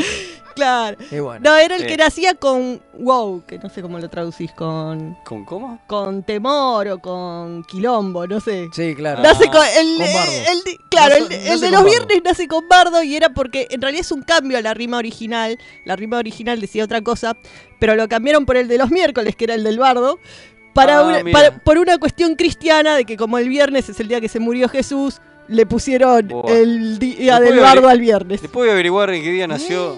S3: Claro.
S4: Y bueno.
S3: No, era el que nacía con wow, que no sé cómo lo traducís, con,
S1: ¿Con cómo?
S3: con temor o con quilombo, no sé.
S4: Sí, claro.
S3: Nace
S1: Ah,
S3: con el,
S2: con bardo.
S3: el de- claro,
S2: Nace-
S3: el, de-
S2: nace
S3: de los
S2: bardo.
S3: viernes nace con bardo y era porque en realidad es un cambio a la rima original. La rima original decía otra cosa, pero lo cambiaron por el de los miércoles, que era el del bardo, para
S1: Ah,
S3: una-
S1: mira.
S3: para- por una cuestión cristiana de que como el viernes es el día que se murió Jesús, le pusieron el día
S1: Después
S3: del
S1: de
S3: bardo al viernes.
S1: Después a averiguar en qué día nació.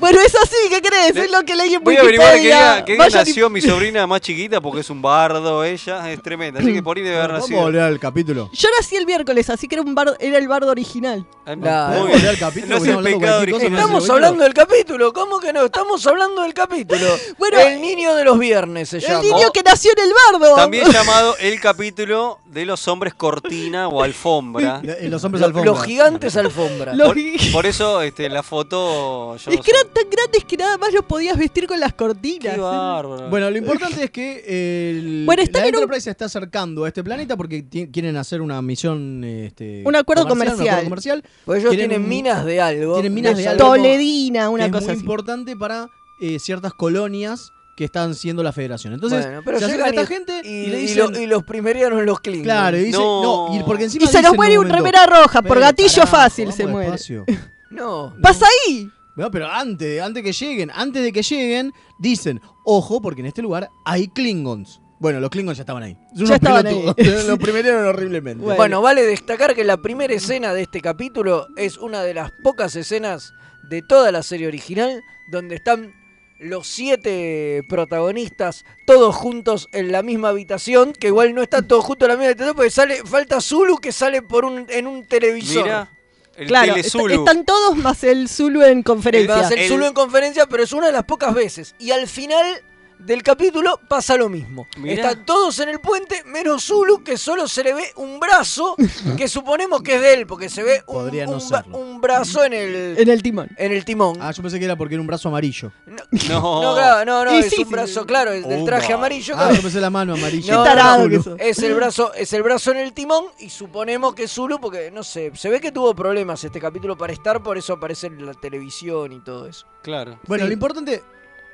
S3: Bueno, es así, ¿qué crees?
S1: Le-
S3: Es lo que leí en
S1: Voy a averiguar día, día
S3: Vayan y-
S1: nació mi sobrina más chiquita porque es un bardo ella, es tremenda. Así que por ahí debe haber
S2: Vamos a
S1: nacido.
S2: volver al capítulo.
S3: Yo nací el miércoles, así que era un bardo, era el bardo original.
S1: Ah,
S4: Claro.
S1: muy
S2: ¿Podemos
S1: bien.
S2: volver al capítulo?
S1: No el
S2: estamos hablando
S1: pecado original.
S2: el
S4: Estamos del capítulo, ¿cómo que no? Estamos hablando del capítulo.
S3: Bueno,
S4: el niño de los viernes se
S3: El
S4: llama.
S3: niño que nació en el bardo.
S1: También llamado el capítulo de los hombres cortina o alfombra.
S2: Eh, Los hombres alfombra.
S4: los gigantes alfombra.
S1: Por, por eso este, la foto. Yo
S3: es que eran tan grandes que nada más los podías vestir con las cortinas.
S1: Qué bárbaro.
S2: Bueno, lo importante es que el,
S3: Bueno,
S2: la
S3: en un-
S2: Enterprise se está acercando a este planeta porque quieren hacer una misión. Este,
S3: Un acuerdo
S2: Un
S3: comercial.
S2: acuerdo comercial.
S4: Pues ellos
S2: Tienen
S4: tienen
S2: un-
S4: minas de algo.
S2: tienen minas de algo.
S3: Toledina, una
S2: que es
S3: cosa
S2: muy
S3: así.
S2: importante para eh, ciertas colonias que están siendo la federación. Entonces,
S4: Bueno, pero
S2: se acerca
S4: llegan
S2: esta
S4: y-
S2: gente y,
S4: y,
S2: le
S4: y
S2: dicen.
S4: lo- y los primeriaron los Klingons.
S2: claro, y dice.
S1: No.
S2: No, y porque encima
S3: Y se
S2: dicen
S3: nos muere un remera roja, por
S2: "Pero,
S3: gatillo
S2: carajo,
S3: fácil se muere.
S2: despacio".
S4: No.
S3: ¡Pasa ahí!
S2: No, pero antes, antes que lleguen, antes de que lleguen, dicen, ojo, porque en este lugar hay Klingons. Bueno, los Klingons ya estaban ahí. Son
S3: Ya estaban
S2: pelotudos.
S3: ahí.
S2: los primeraron horriblemente.
S3: Bueno.
S4: Bueno, vale destacar que la primera escena de este capítulo es una de las pocas escenas de toda la serie original donde están los siete protagonistas todos juntos en la misma habitación, que igual no están todos juntos en la misma habitación porque sale falta Zulu que sale por un en un televisor.
S1: Mira, El
S3: claro, est- están todos más el Zulu en conferencia.
S4: Va a ser Zulu en conferencia, pero es una de las pocas veces. Y al final del capítulo pasa lo mismo.
S1: Mirá.
S4: Están todos en el puente, menos Zulu, que solo se le ve un brazo, que suponemos que es de él, porque se ve un,
S2: Podría no
S4: un bra-
S2: serlo.
S4: un brazo en el,
S3: En el timón.
S4: en el timón.
S2: Ah, yo pensé que era porque era un brazo amarillo.
S1: No.
S4: No, claro, no, no,
S3: Y
S4: es
S3: sí,
S4: un
S3: sí.
S4: brazo, claro, es del
S2: Oh,
S4: traje amarillo.
S2: Ah,
S4: claro.
S2: yo pensé la mano amarilla.
S4: No,
S3: tarado
S4: no,
S3: que
S4: no.
S3: sos.
S4: Es el brazo, es el brazo en el timón y suponemos que es Zulu porque no sé, se ve que tuvo problemas este capítulo para estar, por eso aparece en la televisión y todo eso.
S1: Claro.
S2: Bueno,
S3: Sí.
S2: lo importante.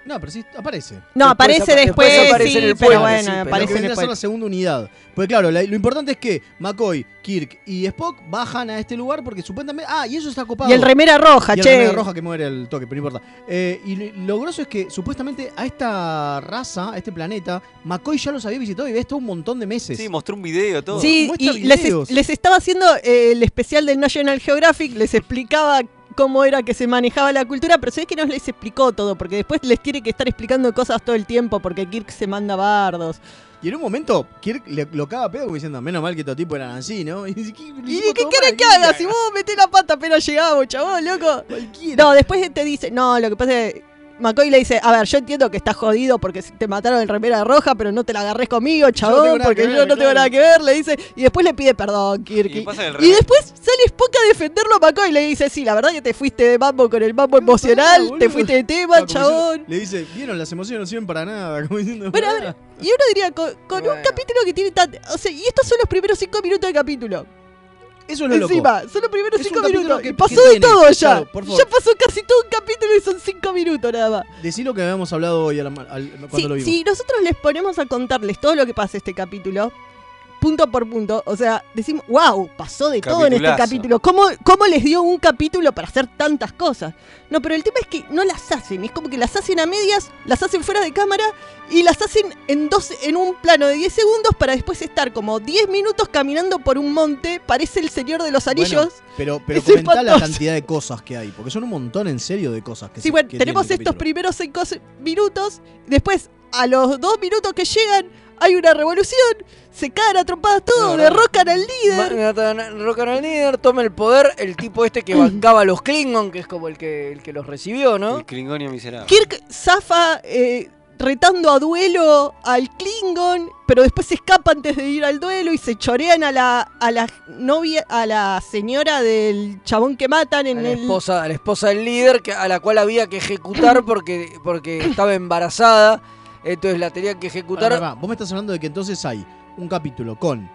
S2: No, pero sí, aparece.
S3: No,
S4: Después
S3: aparece
S4: apa-
S3: después,
S4: después aparece
S3: sí,
S4: en el
S3: pero bueno,
S4: sí, pero
S3: aparece
S2: ser la segunda unidad. Pues claro, la- lo importante es que McCoy, Kirk y Spock bajan a este lugar porque supuestamente. Ah, y eso está copado.
S3: Y el remera roja,
S2: Y el
S3: che.
S2: remera roja que muere al toque, pero no importa. Eh, y lo- lo groso es que supuestamente a esta raza, a este planeta, McCoy ya los había visitado y ves todo un montón de meses.
S1: Sí, mostró un video, todo.
S3: Sí,
S2: Muestra
S3: y les estaba haciendo eh, el especial del National Geographic, les explicaba cómo era que se manejaba la cultura, pero se ve que no les explicó todo, porque después les tiene que estar explicando cosas todo el tiempo, porque Kirk se manda bardos.
S2: Y en un momento, Kirk le, lo caga pedo como diciendo, menos mal que estos tipos eran así, ¿no? Y dice, ¿qué,
S3: ¿Y qué querés que haga? Si vos metés la pata apenas llegamos, chabón, loco.
S2: Cualquiera.
S3: No, después te dice, no, lo que pasa es que McCoy le dice, a ver, yo entiendo que estás jodido porque te mataron en remera roja, pero no te la agarres conmigo, chabón,
S2: tengo nada
S3: porque
S2: que
S3: yo
S2: ver,
S3: no tengo
S2: claro.
S3: nada que ver, le dice, y después le pide perdón, Kirk.
S1: Y
S3: Y después sale Spock a defenderlo a McCoy y le dice, sí, la verdad que te fuiste de mambo con el mambo emocional, te fuiste de tema,
S2: diciendo-
S3: chabón.
S2: Le dice, vieron, las emociones no sirven para nada. Como diciendo,
S3: Bueno, a ver, y uno diría, con, con un capítulo que tiene tan... O sea, y estos son los primeros cinco minutos del capítulo.
S2: Eso es lo loco.
S3: Encima, son los primeros
S2: Es un
S3: cinco
S2: capítulo
S3: minutos.
S2: que-
S3: y pasó
S2: que
S3: de todo ya.
S2: claro,
S3: ya pasó casi todo un capítulo y son cinco minutos nada más.
S2: Decí lo que habíamos hablado hoy al- al- cuando
S3: Sí,
S2: lo vimos.
S3: si nosotros les ponemos a contarles todo lo que pasa este capítulo, punto por punto, o sea, decimos, wow, pasó de todo en este capítulo. ¿Cómo, ¿Cómo les dio un capítulo para hacer tantas cosas? No, pero el tema es que no las hacen. Es como que las hacen a medias, las hacen fuera de cámara y las hacen en, dos, en un plano de 10 segundos para después estar como 10 minutos caminando por un monte. Parece el Señor de los Anillos.
S2: Bueno, pero pero comentá la cantidad de cosas que hay, porque son un montón en serio de cosas que
S3: Sí,
S2: se-
S3: bueno,
S2: que
S3: tenemos estos primeros cinco se- minutos. Después, a los dos minutos que llegan, hay una revolución. Se caen a trompadas todos,
S4: No, no.
S3: derrocan al líder.
S4: Matan- Rocan al líder, toma el poder el tipo este que bancaba a los Klingon, que es como el que, el que los recibió, ¿no?
S1: El Klingonio miserable.
S3: Kirk zafa eh, retando a duelo al Klingon, pero después se escapa antes de ir al duelo y se chorean a la, a la novia, a la señora del chabón que matan en
S4: A la
S3: el.
S4: esposa, a la esposa del líder, que, a la cual había que ejecutar porque, porque estaba embarazada. Entonces la tenían que ejecutar.
S2: Pará, pará, Vos me estás hablando de que entonces hay un capítulo con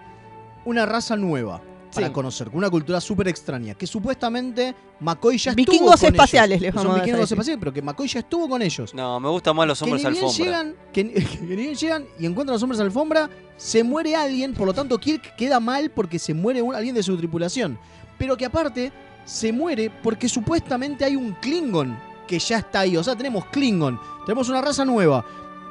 S2: una raza nueva para
S3: Sí.
S2: conocer, con una cultura súper extraña, que supuestamente McCoy ya
S3: Vikingos
S2: estuvo con
S3: espaciales,
S2: ellos.
S3: les
S2: Que son
S3: vamos a
S2: vikingos
S3: decir.
S2: espaciales, pero que McCoy ya estuvo con ellos.
S1: No, me gustan más los
S2: Que
S1: hombres
S2: ni, bien
S1: alfombra.
S2: llegan, que, ni- que ni bien llegan y encuentran a los hombres alfombra, se muere alguien, por lo tanto Kirk queda mal porque se muere un- alguien de su tripulación. Pero que aparte se muere porque supuestamente hay un Klingon que ya está ahí. O sea, tenemos Klingon, tenemos una raza nueva,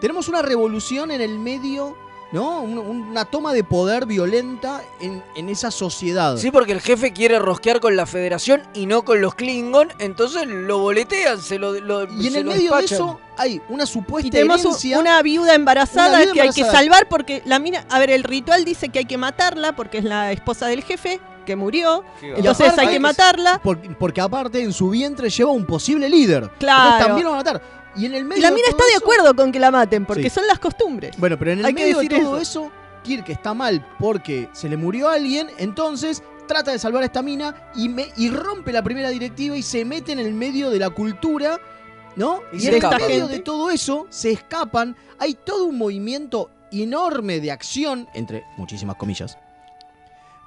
S2: tenemos una revolución en el medio, ¿no? Un- una toma de poder violenta en, en esa sociedad.
S4: Sí, porque el jefe quiere rosquear con la federación y no con los Klingon, entonces lo boletean, se lo, lo
S2: y en
S4: se
S2: el
S4: lo
S2: medio de eso hay una supuesta
S3: Y tenemos
S2: herencia.
S3: una viuda embarazada
S2: Una viuda
S3: que hay que salvar porque la mina. A ver, el ritual dice que hay que matarla porque es la esposa del jefe que murió. Entonces
S2: aparte-
S3: hay que matarla.
S2: Por- porque aparte en su vientre lleva un posible líder.
S3: Claro.
S2: Entonces también lo van a matar. Y en el medio
S3: Y la mina está de
S2: eso-
S3: acuerdo con que la maten porque
S2: Sí.
S3: son las costumbres.
S2: Bueno, pero en el
S3: Hay que
S2: medio de todo
S3: eso.
S2: eso, Kirk está mal porque se le murió alguien, entonces trata de salvar a esta mina y, me, y rompe la primera directiva y se mete en el medio de la cultura, ¿no?
S4: Y
S2: en el medio de todo eso se escapan, hay todo un movimiento enorme de acción, entre muchísimas comillas,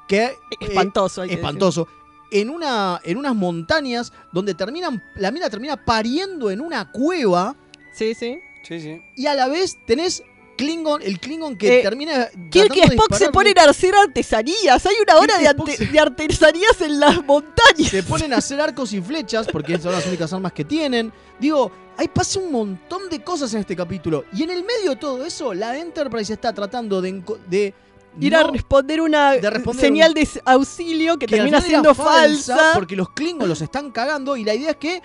S2: que... eh,
S3: Espantoso, hay que
S2: espantoso. En, una, en unas montañas donde terminan, la mina termina pariendo en una cueva.
S3: Sí, sí.
S1: Sí, sí.
S2: Y a la vez tenés Klingon, el Klingon que
S3: Eh,
S2: termina. Tratando de
S3: Spock se ponen a hacer artesanías. Hay una hora de, arte- de artesanías en las montañas.
S2: Se ponen a hacer arcos y flechas porque son las únicas armas que tienen. Digo, ahí pasa un montón de cosas en este capítulo. Y en el medio de todo eso, la Enterprise está tratando de
S3: Ir a responder una
S2: responder
S3: señal
S2: un-
S3: de auxilio que, termina siendo falsa.
S2: Porque los Klingons los están cagando y la idea es que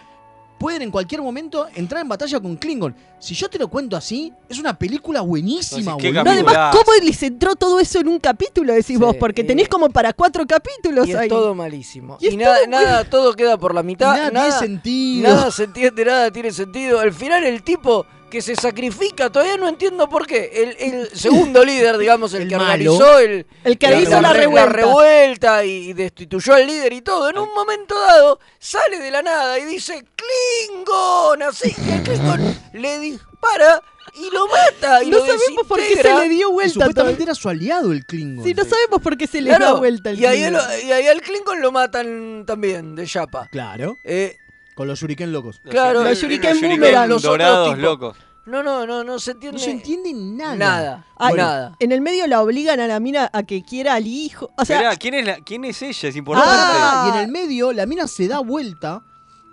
S2: pueden en cualquier momento entrar en batalla con Klingon. Si yo te lo cuento así, es una película buenísima,
S1: Entonces, ¿qué
S2: boludo.
S3: No, además, ¿cómo les entró todo eso en un capítulo? Decís vos, porque tenés como para cuatro capítulos
S4: Y es
S3: ahí.
S4: todo malísimo.
S3: Y
S4: nada,
S3: todo
S4: nada, todo queda por la mitad.
S2: Nada tiene sentido.
S4: Nada se entiende, nada tiene sentido. Al final el tipo que se sacrifica, todavía no entiendo por qué. El, el segundo líder, digamos, el,
S2: El
S4: que
S2: malo.
S4: organizó el,
S3: El que hizo la
S4: re-
S3: revuelta.
S4: revuelta y destituyó al líder y todo, en un momento dado sale de la nada y dice Klingon, así que el Klingon le dispara y lo mata y
S3: no
S4: lo
S3: sabemos por qué se le dio
S2: Y
S3: vuelta.
S2: supuestamente era su aliado el Klingon.
S3: Sí, no sabemos por qué se le
S4: Claro,
S3: da vuelta el
S4: y ahí,
S3: Klingon.
S4: al- y ahí al Klingon lo matan también, de chapa.
S2: Claro.
S4: Eh,
S2: Con los shuriken locos.
S4: Claro,
S3: Los shuriken
S4: los
S3: boomerang.
S4: los otros
S1: dorados
S4: tipos.
S1: locos.
S4: No, no, no, no se entiende.
S2: No se entiende nada.
S4: Nada.
S3: Ay,
S4: nada.
S3: En el medio la obligan a la mina a que quiera al hijo. O sea,
S1: Esperá, ¿quién, es la- ¿quién es ella? Es importante.
S2: Ah, y en el medio la mina se da vuelta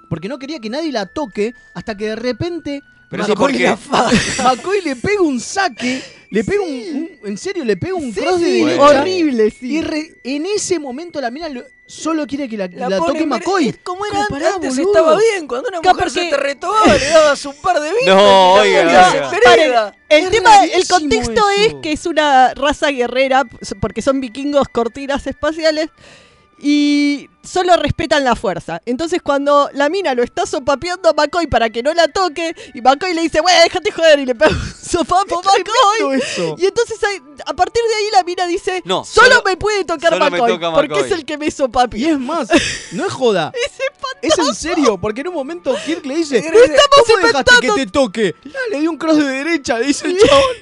S2: porque no quería que nadie la toque hasta que de repente
S1: Pero eso por
S2: McCoy,
S1: qué?
S2: la- McCoy le pega un saque, le pega un, un- en serio, le pega un
S3: sí,
S2: cross de derecha.
S3: horrible, sí.
S2: Y re- en ese momento la mina lo- solo quiere que la,
S4: La
S2: la
S4: pone
S2: toque McCoy.
S4: es como era antes,
S2: boludo.
S4: estaba bien. Cuando una mujer se
S3: porque-
S4: te retobaba, le dabas un par de vidas.
S1: No, oiga.
S3: El
S2: Es
S3: tema, el contexto
S2: eso.
S3: es que es una raza guerrera, porque son vikingos cortinas espaciales, y solo respetan la fuerza. Entonces cuando la mina lo está sopapeando a McCoy para que no la toque, y McCoy le dice, bueno, déjate joder, y le pega un sopapo a McCoy.
S2: eso.
S3: Y entonces a partir de ahí la mina dice,
S1: No,
S3: solo,
S1: solo-
S3: me puede tocar McCoy, porque
S1: McCoy".
S3: es el que me
S2: Y
S3: sopapia.
S2: es más, no es joda. Es en serio, porque en un momento Kirk le dice, ¿cómo dejaste que te toque? Ah, le dio un cross de derecha, dice el chabón.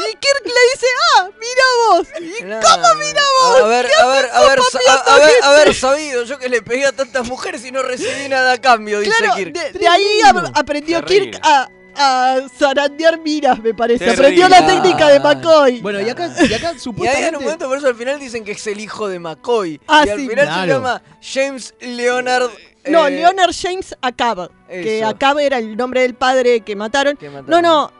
S3: Y Kirk le dice, ah, mira vos. ¿Y
S4: Nah,
S3: cómo mira vos?
S4: A ver,
S3: ¿Qué
S4: a ver, a ver, a, a ver, a ver sabido, yo que le pegué a tantas mujeres y no recibí nada a cambio, dice
S3: Claro,
S4: Kirk.
S3: de, de ahí aprendió
S1: Terrible.
S3: Kirk a, a zarandear miras, me parece.
S1: Terrible.
S3: Aprendió la técnica de McCoy.
S2: Bueno, y acá, y acá
S4: Y ahí en
S2: supuestamente...
S4: un momento, por eso al final dicen que es el hijo de McCoy.
S3: Ah,
S4: y al
S3: sí.
S4: final
S2: Claro.
S4: se llama James Leonard.
S3: No,
S4: eh,
S3: Leonard James Acab. Que
S4: eso.
S3: Acab era el nombre del padre que mataron.
S4: que mataron.
S3: No, no.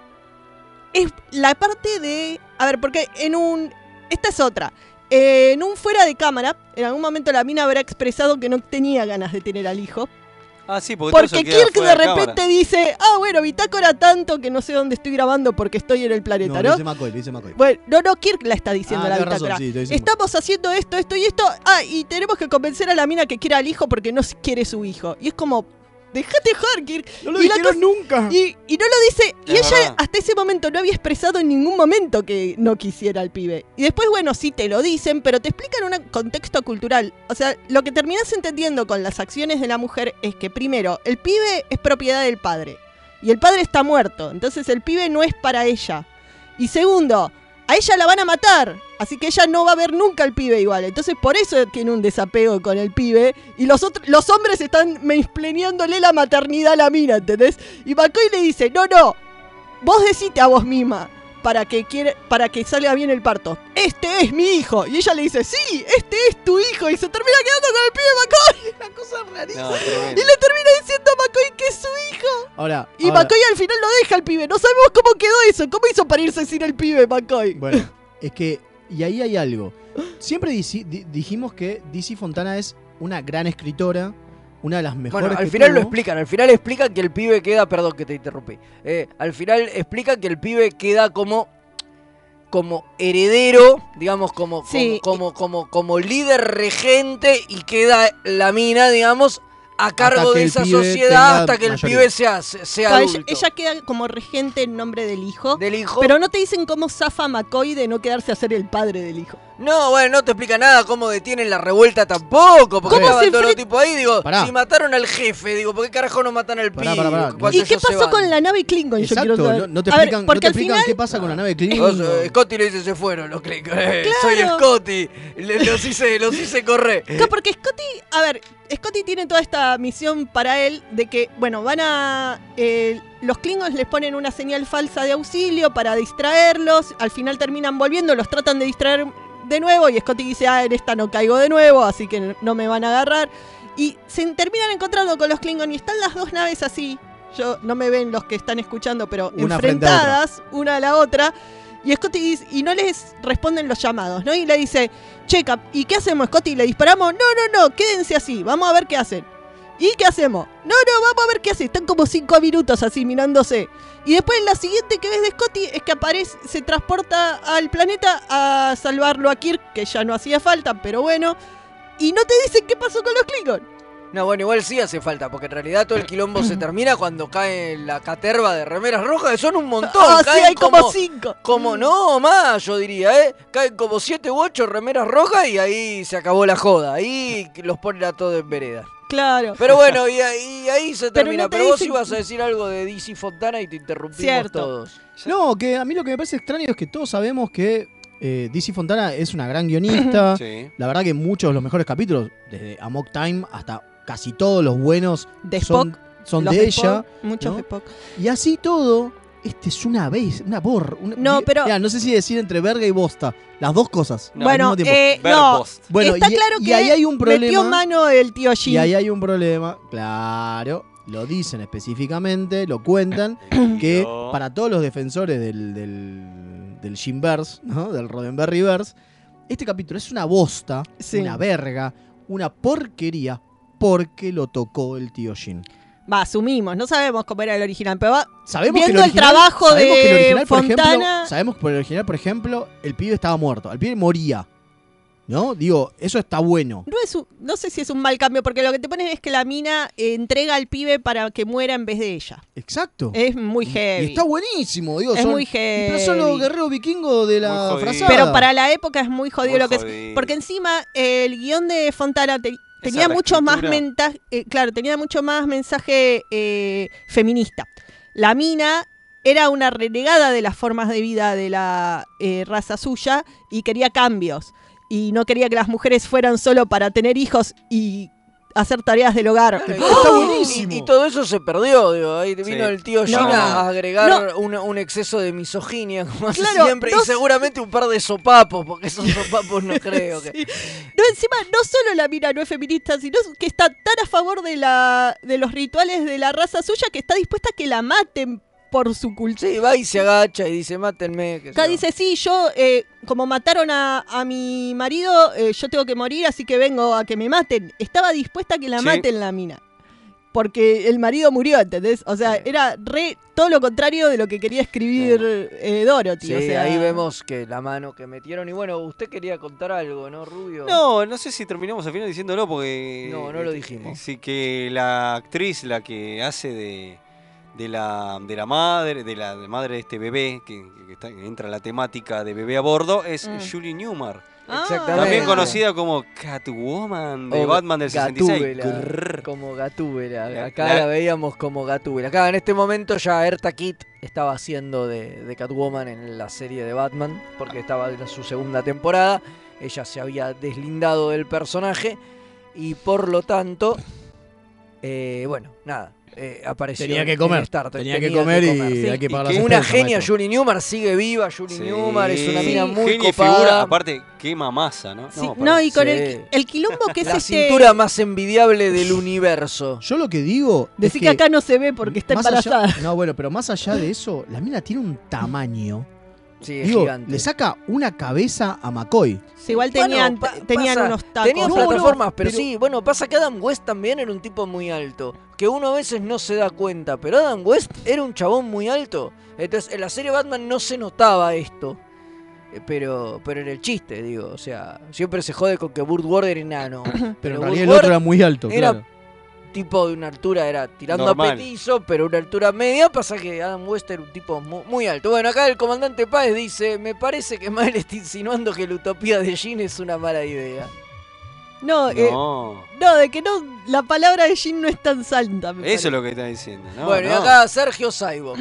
S3: Es la parte de. A ver, porque en un. Esta es otra. Eh, en un fuera de cámara, en algún momento la mina habrá expresado que no tenía ganas de tener al hijo.
S1: Ah, sí, porque,
S3: Kirk de
S1: cámara.
S3: repente dice, ah, bueno, bitácora tanto que no sé dónde estoy grabando porque estoy en el planeta,
S2: No,
S3: ¿no?
S2: dice McCoy, le dice McCoy.
S3: Bueno, no, no, Kirk la está diciendo
S2: Ah,
S3: la bitácora.
S2: razón, sí,
S3: Estamos haciendo esto, esto y esto. Ah, y tenemos que convencer a la mina que quiera al hijo porque no quiere su hijo. Y es como, déjate joder, Kirk.
S2: No lo
S3: y
S2: dijeron
S3: cosa-
S2: nunca.
S3: Y, y no lo dice. Y ella
S1: verdad.
S3: hasta ese momento no había expresado en ningún momento que no quisiera al pibe. Y después, bueno, sí te lo dicen, pero te explican un contexto cultural. O sea, lo que terminas entendiendo con las acciones de la mujer es que, primero, el pibe es propiedad del padre. Y el padre está muerto. Entonces el pibe no es para ella. Y segundo, a ella la van a matar. Así que ella no va a ver nunca al pibe igual. Entonces por eso tiene un desapego con el pibe. Y los, otros, los hombres están mansplaneándole la maternidad a la mina, ¿entendés? Y McCoy le dice, no, no, vos decite a vos misma para que, quiere, para que salga bien el parto. Este es mi hijo. Y ella le dice, sí, este es tu hijo. Y se termina quedando con el pibe McCoy. Una cosa rarísima.
S1: No,
S3: y le termina diciendo a McCoy que es su hijo.
S2: Ahora,
S3: Y
S2: ahora-
S3: McCoy al final lo deja al pibe. No sabemos cómo quedó eso. ¿Cómo hizo para irse sin el pibe, McCoy?
S2: Bueno, es que, y ahí hay algo. Siempre di- dijimos que DC Fontana es una gran escritora, una de las mejores.
S4: Bueno, al
S2: que
S4: final lo explican, al final explican que el pibe queda, perdón que te interrumpí, eh, al final explican que el pibe queda como como heredero, digamos como
S3: Sí.
S4: como, como como como líder regente y queda la mina, digamos, a cargo de esa sociedad hasta que el
S2: mayoría.
S4: pibe sea sea
S3: ella queda como regente en nombre del hijo.
S4: del hijo.
S3: Pero no te dicen cómo zafa McCoy de no quedarse a ser el padre del hijo.
S4: No, bueno, no te explica nada cómo detienen la revuelta tampoco. Porque
S3: ¿Cómo se
S4: todos los
S3: enfren-
S4: tipos ahí, digo,
S2: Pará.
S4: si mataron al jefe, digo, ¿por qué carajo no matan al
S2: Pará,
S4: pibe?
S2: pará,
S3: ¿Y qué pasó con la nave Klingon? Yo
S2: Exacto,
S3: quiero saber.
S2: no, no te
S3: ver,
S2: explican, no
S3: porque
S2: te
S3: al
S2: explican
S3: final-
S2: qué pasa con la nave
S4: Vos,
S2: Klingon.
S4: eh, Scotty le dice se fueron los clics. Eh, Soy
S3: Claro.
S4: Scotty. Le- los hice, los hice correr.
S3: Claro, porque Scotty, a ver, Scotty tiene toda esta misión para él de que, bueno, van a... eh, los Klingons les ponen una señal falsa de auxilio para distraerlos, al final terminan volviendo, los tratan de distraer de nuevo y Scotty dice, ah, en esta no caigo de nuevo, así que no me van a agarrar. Y se terminan encontrando con los Klingons y están las dos naves así. Yo no me ven los que están escuchando, pero
S2: Una frente a
S3: enfrentadas una a la otra. Y Scotty dice, y no les responden los llamados, ¿no? Y le dice, che, Cap, ¿y qué hacemos, Scotty? ¿Le disparamos? No, no, no, quédense así, vamos a ver qué hacen. ¿Y qué hacemos? No, no, vamos a ver qué hace. Están como cinco minutos así mirándose. Y después la siguiente que ves de Scotty es que aparece, se transporta al planeta a salvarlo a Kirk, que ya no hacía falta, pero bueno. Y no te dicen qué pasó con los Klingons.
S4: No, bueno, igual sí hace falta, porque en realidad todo el quilombo se termina cuando cae la caterva de remeras rojas, que son un montón.
S3: Ah, sí, hay como cinco.
S4: Como no, más, yo diría, ¿eh? Caen como siete u ocho remeras rojas y ahí se acabó la joda. Ahí los ponen a todos en vereda.
S3: Claro.
S4: Pero bueno, y, ahí- y ahí se
S3: Pero
S4: termina.
S3: no te
S4: Pero, vos
S3: dicen-
S4: ibas a decir algo de DC Fontana y te interrumpimos
S3: Cierto.
S4: todos.
S2: No, que a mí lo que me parece extraño es que todos sabemos que eh, DC Fontana es una gran guionista.
S1: Sí.
S2: La verdad que muchos de los mejores capítulos, desde Amok Time hasta casi todos los buenos,
S3: De
S2: son,
S3: Spock,
S2: son
S3: los
S2: de
S3: de
S2: ella.
S3: Spock, muchos
S2: ¿no?
S3: de Spock.
S2: Y así todo, este es una vez, una bor. una-
S3: No, pero-
S2: Mirá, no sé si decir entre verga y bosta. Las dos cosas. al
S3: bueno, eh, no,
S2: Bueno,
S3: está
S2: y-
S3: claro
S2: y
S3: que
S2: ahí hay un
S3: metió mano el tío Jim.
S2: Y ahí hay un problema, claro. Lo dicen específicamente, lo cuentan, que para todos los defensores del, del, del Jimverse, ¿no? del Roddenberryverse, este capítulo es una bosta,
S3: Sí.
S2: una verga, una porquería, porque lo tocó el tío Jin.
S3: Va, asumimos, no sabemos cómo era el original, pero va,
S2: Sabemos
S3: viendo
S2: que el,
S3: trabajo
S2: sabemos que el
S3: de
S2: original, por ejemplo,
S3: Fontana,
S2: sabemos que por el original, por ejemplo, el pibe estaba muerto, el pibe moría. ¿No? Digo, eso está bueno.
S3: no, es un- no sé si es un mal cambio, porque lo que te ponen es que la mina eh, entrega al pibe para que muera en vez de ella.
S2: Exacto.
S3: Es muy heavy.
S2: Y está buenísimo, digo,
S3: Es
S2: son-
S3: muy
S2: y Pero son los
S3: heavy.
S2: guerreros vikingos de la frazada.
S3: Pero para la época es muy jodido
S1: Muy
S3: lo que es. Porque encima eh, el guion de Fontana te- tenía mucho más mensaje, claro, tenía mucho más mensaje eh, feminista. La mina era una renegada de las formas de vida de la eh, raza suya y quería cambios. Y no quería que las mujeres fueran solo para tener hijos y hacer tareas del hogar.
S4: Claro,
S3: Está
S4: y-
S3: buenísimo.
S4: Y, y todo eso se perdió, digo. Ahí vino
S1: Sí.
S4: el tío
S3: No.
S4: Gina a agregar
S3: No.
S4: un, un exceso de misoginia, como hace
S3: Claro,
S4: siempre.
S3: no
S4: Y seguramente un par de sopapos, porque esos sopapos no creo que.
S3: No, encima, no solo la mina no es feminista, sino que está tan a favor de la de los rituales de la raza suya que está dispuesta a que la maten por su cultura.
S4: Sí, va y se agacha y dice, mátenme. que
S3: Acá dice, sí, yo, eh, como mataron a, a mi marido, eh, yo tengo que morir, así que vengo a que me maten. Estaba dispuesta a que la
S1: Sí.
S3: maten la mina. Porque el marido murió, ¿entendés? O sea, era re todo lo contrario de lo que quería escribir eh, Dorothy.
S4: Sí,
S3: o sea,
S4: ahí vemos que la mano que metieron. Y bueno, usted quería contar algo, ¿no, Rubio?
S1: No, no sé si terminamos al final diciéndolo porque.
S4: No, no lo
S1: eh,
S4: dijimos.
S1: Sí, que la actriz, la que hace de, de la de la madre, de la de madre de este bebé, que, que está- que entra la temática de bebé a bordo, es
S3: Mm.
S1: Julie Newmar.
S3: Ah.
S4: Exactamente.
S1: También conocida como Catwoman de
S4: O
S1: Batman del 66.
S4: Gatúbela,
S1: Grrr.
S4: como Gatúbela.
S1: La-
S4: Acá
S1: la-
S4: la, veíamos como Gatúbela. Acá en este momento ya Erta Kitt estaba haciendo de, de Catwoman en la serie de Batman, porque estaba en su segunda temporada. Ella se había deslindado del personaje y por lo tanto, eh, bueno, nada. Eh, apareció
S2: Tenía que comer,
S4: Star Trek,
S2: tenía que comer y hay que pagar las
S4: Una genia,
S2: maestro.
S4: Julie Newmar sigue viva. Julie
S1: Sí.
S4: Newmar es una mina muy
S1: Genia
S4: copada.
S1: figura, aparte, quema masa, ¿no?
S3: Sí,
S1: No,
S3: no, y con
S4: Sí.
S3: el, el quilombo que es
S4: La
S3: este...
S4: cintura más envidiable del universo.
S2: Yo lo que digo. es
S3: Decir que, acá no se ve porque está
S2: más allá-
S3: embarazada.
S2: no, bueno, pero más allá de eso, la mina tiene un tamaño.
S4: Sí, es
S2: Digo,
S4: gigante.
S2: le saca una cabeza a McCoy.
S3: Sí, igual
S4: Bueno,
S3: tenían,
S4: pa-
S3: tenían
S4: pasa,
S3: unos tacos.
S4: Tenían
S2: No,
S4: plataformas,
S2: no,
S4: pero,
S2: pero-
S4: sí, bueno, pasa que Adam West también era un tipo muy alto. Que uno a veces no se da cuenta, pero Adam West era un chabón muy alto. Entonces, en la serie Batman no se notaba esto. Eh, Pero, pero en el chiste, digo, o sea, siempre se jode con que Burt Ward era enano.
S2: Pero en realidad el
S4: Ward
S2: otro era muy alto,
S4: era
S2: claro.
S4: Tipo de una altura, era tirando
S1: Normal.
S4: a petizo, pero una altura media. Pasa que Adam West era un tipo mu- muy, alto. Bueno, acá el comandante Páez dice: Me parece que Mael está insinuando que la utopía de Jean es una mala idea.
S3: No, eh,
S1: No.
S3: no, de que no, la palabra de Jin no es tan santa. me
S1: Eso es lo que está diciendo, ¿no?
S4: bueno, y
S1: no.
S4: acá Sergio Saibo.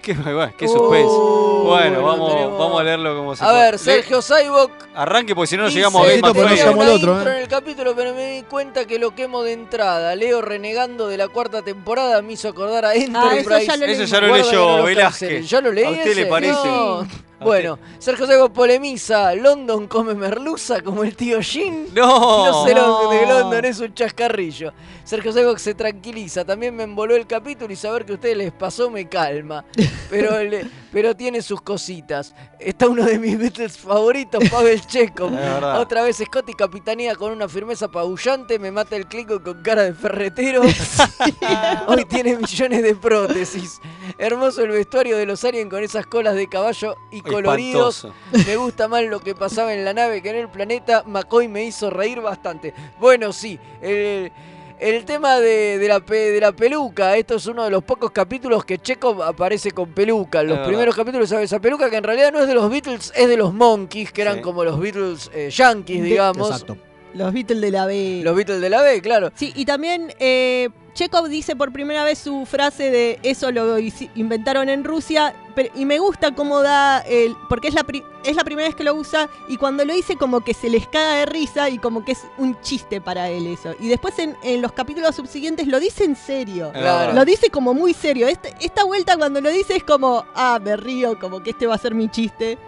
S1: Qué, bueno, qué suspense.
S4: Uh,
S1: bueno,
S4: bueno,
S1: vamos,
S4: tenemos-
S1: vamos a leerlo como se
S4: A
S1: puede.
S4: ver, Sergio Saibok.
S1: Arranque porque si no
S4: dice,
S1: llegamos a Game
S2: no
S4: una
S2: otro,
S4: intro
S2: ¿eh?
S4: en el capítulo, pero me di cuenta que lo quemo de entrada. Leo renegando de la cuarta temporada me hizo acordar a Enterprise.
S3: Ah, eso ya lo
S1: Eso ya lo leyó
S4: no
S1: Velázquez.
S4: ¿Ya lo leí
S1: ¿A usted le
S4: ese?
S1: parece?
S4: No. Bueno, Sergio Sego polemiza, London come merluza como el tío Jin.
S1: No.
S4: No sé lo de London, es un chascarrillo. Sergio Sego se tranquiliza, también me envoló el capítulo y saber que a ustedes les pasó me calma. Pero, le- pero tiene sus cositas. Está uno de mis Beatles favoritos, Pavel
S1: verdad.
S4: Otra vez Scotty capitanía con una firmeza apabullante, me mata el clico con cara de ferretero. Hoy tiene millones de prótesis. Hermoso el vestuario de los aliens con esas colas de caballo y coloridos.
S1: Espantoso.
S4: Me gusta más lo que pasaba en la nave que en el planeta. McCoy me hizo reír bastante. Bueno, sí, el, el tema de, de la, pe- de la peluca. Esto es uno de los pocos capítulos que Chekhov aparece con peluca. Los primeros capítulos sabe esa peluca que en realidad no es de los Beatles, es de los Monkeys, que eran
S1: Sí.
S4: como los Beatles eh, yankees, digamos.
S2: Exacto.
S3: Los Beatles de la B.
S4: Los Beatles de la B, claro.
S3: Sí, y también eh, Chekhov dice por primera vez su frase de eso lo inventaron en Rusia, pero- y me gusta cómo da, el, porque es la, pri- es la primera vez que lo usa, y cuando lo dice como que se les caga de risa y como que es un chiste para él eso. Y después en, en los capítulos subsiguientes lo dice en serio.
S4: Claro.
S3: Lo dice como muy serio. Este- esta vuelta cuando lo dice es como, ah, me río, como que este va a ser mi chiste.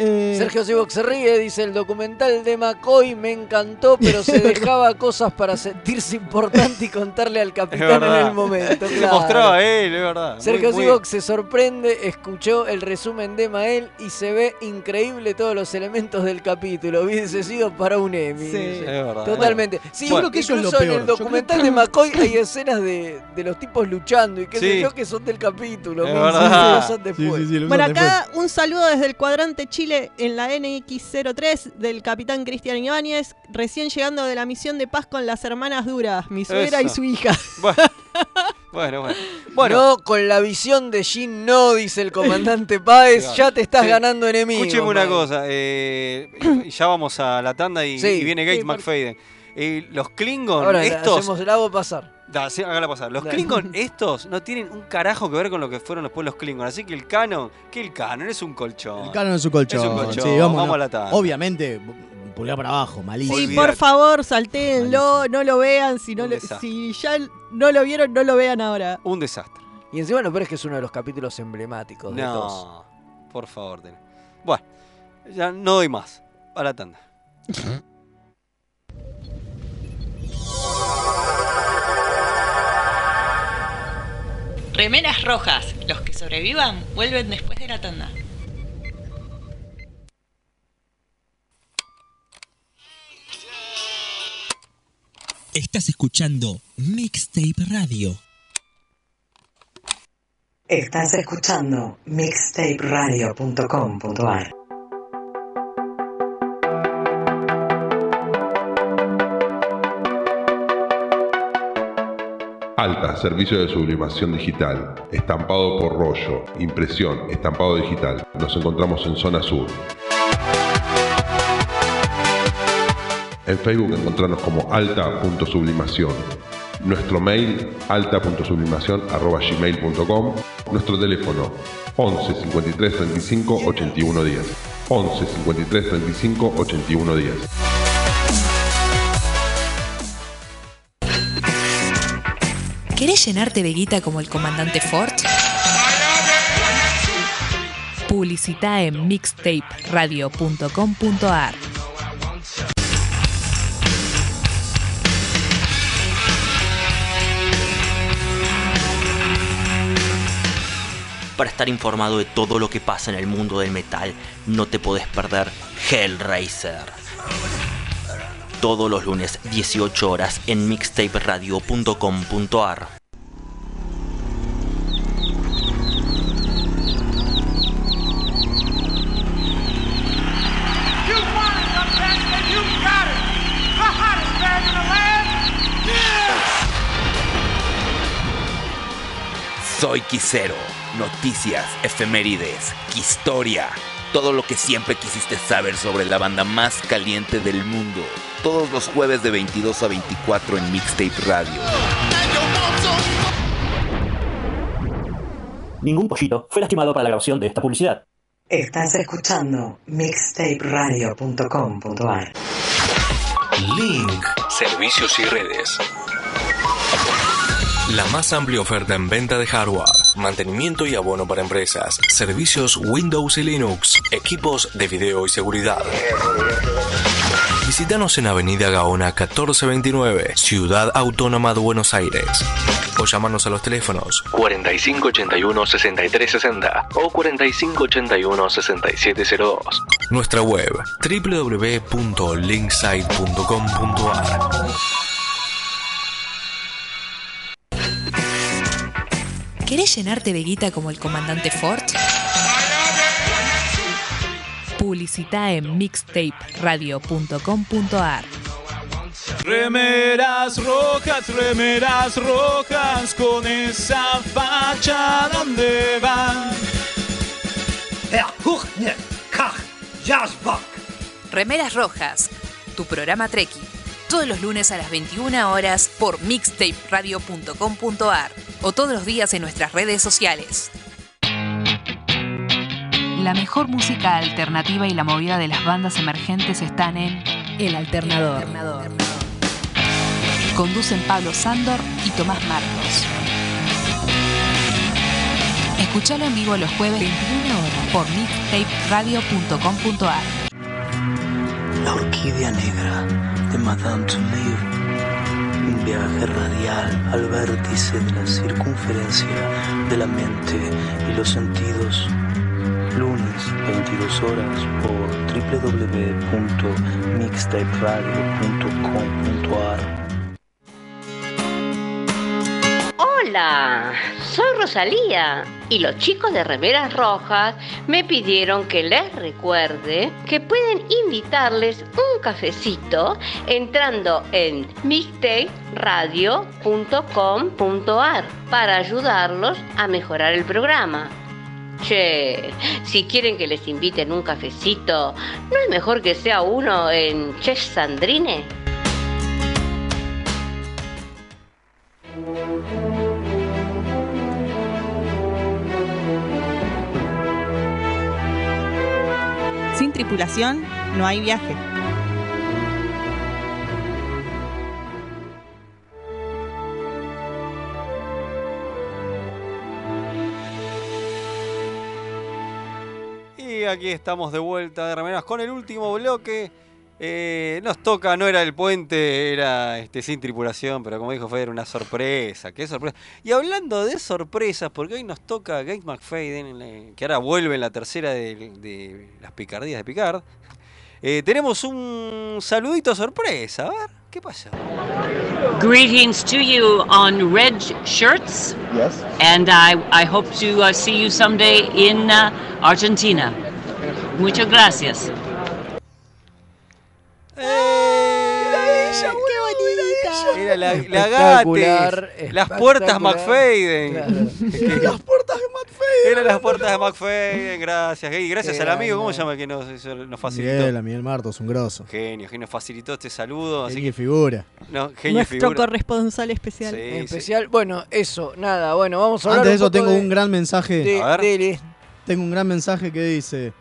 S3: Eh,
S4: Sergio Sivok se ríe, dice el documental de McCoy me encantó, pero se dejaba cosas para sentirse importante y contarle al capitán en el momento.
S1: Se
S4: claro.
S1: mostraba a él, es verdad. Muy-
S4: Sergio
S1: muy-
S4: Sivok se sorprende, escuchó el resumen de Mael y se ve increíble todos los elementos del capítulo. Hubiese sido para un Emmy.
S3: Sí.
S4: dice.
S1: Es verdad.
S4: Totalmente. Sí,
S2: Yo creo que eso es lo
S4: incluso en
S2: peor.
S4: el documental
S2: creo
S4: de McCoy hay escenas de, de los tipos luchando y qué sé
S1: Sí.
S4: yo que son del capítulo.
S1: Es verdad.
S4: Sí.
S2: Sí,
S3: Bueno,
S2: usan después.
S3: acá un saludo desde el cuadrante Chile en la NX03 del capitán Cristian Ibáñez, recién llegando de la misión de paz con las hermanas Duras, mi suegra y su hija.
S1: Bueno, bueno, bueno. Bueno,
S4: No, con la visión de Jin no, dice el comandante Páez,
S1: Claro.
S4: ya te estás
S1: Sí.
S4: ganando enemigos.
S1: escúcheme una cosa. eh, ya vamos a la tanda y,
S4: Sí.
S1: y viene Gates
S3: Sí,
S1: McFadden. Eh, los Klingon,
S4: Ahora la
S1: estos.
S4: hacemos, la hago pasar.
S1: Da, sí, hágala pasar. Los. Klingon, estos, no tienen un carajo que ver con lo que fueron después los Klingon. Así que el canon, ¿qué el canon? Es un colchón.
S2: El canon es su colchón.
S1: Es un colchón.
S2: Sí.
S1: Vamos a la tanda.
S2: Obviamente, pulgar para abajo, malísimo.
S3: Sí, por favor, saltéenlo, no lo vean, si, no
S1: Un
S3: lo-
S1: desastre.
S3: si ya no lo vieron, no lo vean ahora.
S1: Un desastre.
S4: Y encima no, pero es que es uno de los capítulos emblemáticos de todos.
S1: No, por favor. ten- Bueno, ya no doy más. A la tanda.
S13: Remeras rojas. Los que sobrevivan vuelven después de la tanda.
S14: Estás escuchando Mixtape Radio.
S15: Estás escuchando mixtaperadio.com.ar.
S16: Alta, servicio de sublimación digital. Estampado por rollo. Impresión, estampado digital. Nos encontramos en zona sur. En Facebook encontrarnos como alta.sublimación. Nuestro mail alta.sublimación.gmail.com Nuestro teléfono 11 53 35 81 10. 11 53 35 81 10.
S17: ¿Querés llenarte de guita como el comandante Ford? Publicita en mixtaperadio.com.ar.
S18: Para estar informado de todo lo que pasa en el mundo del metal, no te podés perder Hellraiser. Todos los lunes, 18 horas, en mixtaperadio.com.ar.
S19: Soy Quisero. Noticias, efemérides, historia. Todo lo que siempre quisiste saber sobre la banda más caliente del mundo. Todos los jueves de 22 a 24 en Mixtape Radio.
S20: Ningún pollito fue lastimado para la grabación de esta publicidad.
S15: Estás escuchando mixtaperadio.com.ar.
S21: Link. Servicios y redes. La más amplia oferta en venta de hardware,
S22: mantenimiento y abono para empresas, servicios Windows y Linux, equipos de video y seguridad. Visítanos en Avenida Gaona 1429, Ciudad Autónoma de Buenos Aires. O llámanos a los teléfonos 4581-6360 o 4581-6702. Nuestra web www.linksite.com.ar
S17: ¿Querés llenarte de guita como el comandante Ford? Publicita en mixtaperadio.com.ar.
S23: Remeras rojas, remeras rojas, con esa facha donde van.
S17: Remeras Rojas, tu programa Treki. Todos los lunes a las 21 horas por mixtaperadio.com.ar o todos los días en nuestras redes sociales. La mejor música alternativa y la movida de las bandas emergentes están en El Alternador. Conducen Pablo Sándor y Tomás Marcos. Escuchalo en vivo los jueves 21 horas por mixtaperadio.com.ar.
S24: La orquídea negra de Madame Touleau. Un viaje radial al vértice de la circunferencia de la mente y los sentidos. Lunes, 22 horas por www.mixtaperadio.com.ar
S25: Hola, soy Rosalía y los chicos de Remeras Rojas me pidieron que les recuerde que pueden invitarles un cafecito entrando en mixtaperadio.com.ar para ayudarlos a mejorar el programa. Che, si quieren que les inviten un cafecito, ¿no es mejor que sea uno en Chef Sandrine?
S26: Sin tripulación no hay viaje.
S1: Aquí estamos de vuelta de remeras con el último bloque. Eh, nos toca, no era el puente, era este sin tripulación, pero como dijo Fede, era una sorpresa. Qué sorpresa. Y hablando de sorpresas, porque hoy nos toca Gates McFadden, que ahora vuelve en la tercera de, de las picardías de Picard. Eh, tenemos un saludito sorpresa. A ver, ¿qué pasa?
S27: Greetings to you on red shirts.
S1: Yes.
S27: And I, I hope to uh, see you someday in uh, Argentina. Muchas gracias.
S3: ¡Qué bonita!
S1: Era la, la
S4: Espectacular,
S1: Gates, las puertas. McFadden.
S2: las puertas de McFadden.
S1: Eran las puertas de McFadden, gracias. Y gracias
S2: Qué
S1: al amigo, ¿cómo se llama que nos, nos facilitó?
S2: Miguel, a Miguel Martos, un grosso.
S1: Genio, genio, facilitó este saludo. Así que,
S2: figura.
S1: no, genio
S3: Nuestro
S1: figura.
S3: corresponsal especial.
S1: Sí,
S4: En especial, bueno, eso, nada, bueno, vamos a hablar
S2: Antes de
S4: un
S2: eso
S4: poco
S2: tengo
S4: de-
S2: un gran mensaje.
S4: de- A ver. dele.
S2: Tengo un gran mensaje que dice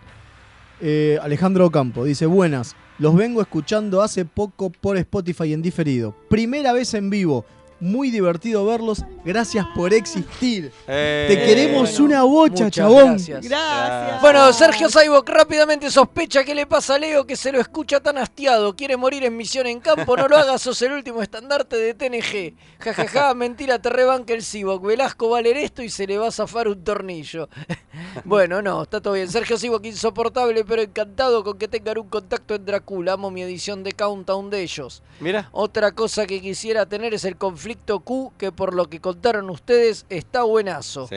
S2: eh, Alejandro Ocampo. Dice, buenas, los vengo escuchando hace poco por Spotify en diferido. Primera vez en vivo. Muy divertido verlos. Gracias por existir.
S1: Eh,
S2: Te queremos
S4: bueno,
S2: una bocha, chabón.
S4: gracias.
S3: Gracias.
S4: Bueno, Sergio Saibok rápidamente sospecha qué le pasa a Leo que se lo escucha tan hastiado. Quiere morir en misión en campo, no lo hagas, sos el último estandarte de TNG. Jajaja, mentira, te rebanca el Sibok. Velasco va a leer esto y se le va a zafar un tornillo. bueno, no, está todo bien. Sergio Sibok insoportable, pero encantado con que tengan un contacto en Dracula. Amo mi edición de Countdown de ellos.
S1: Mira.
S4: Otra cosa que quisiera tener es el conflicto Q, que por lo que contaron ustedes está buenazo.
S1: Sí,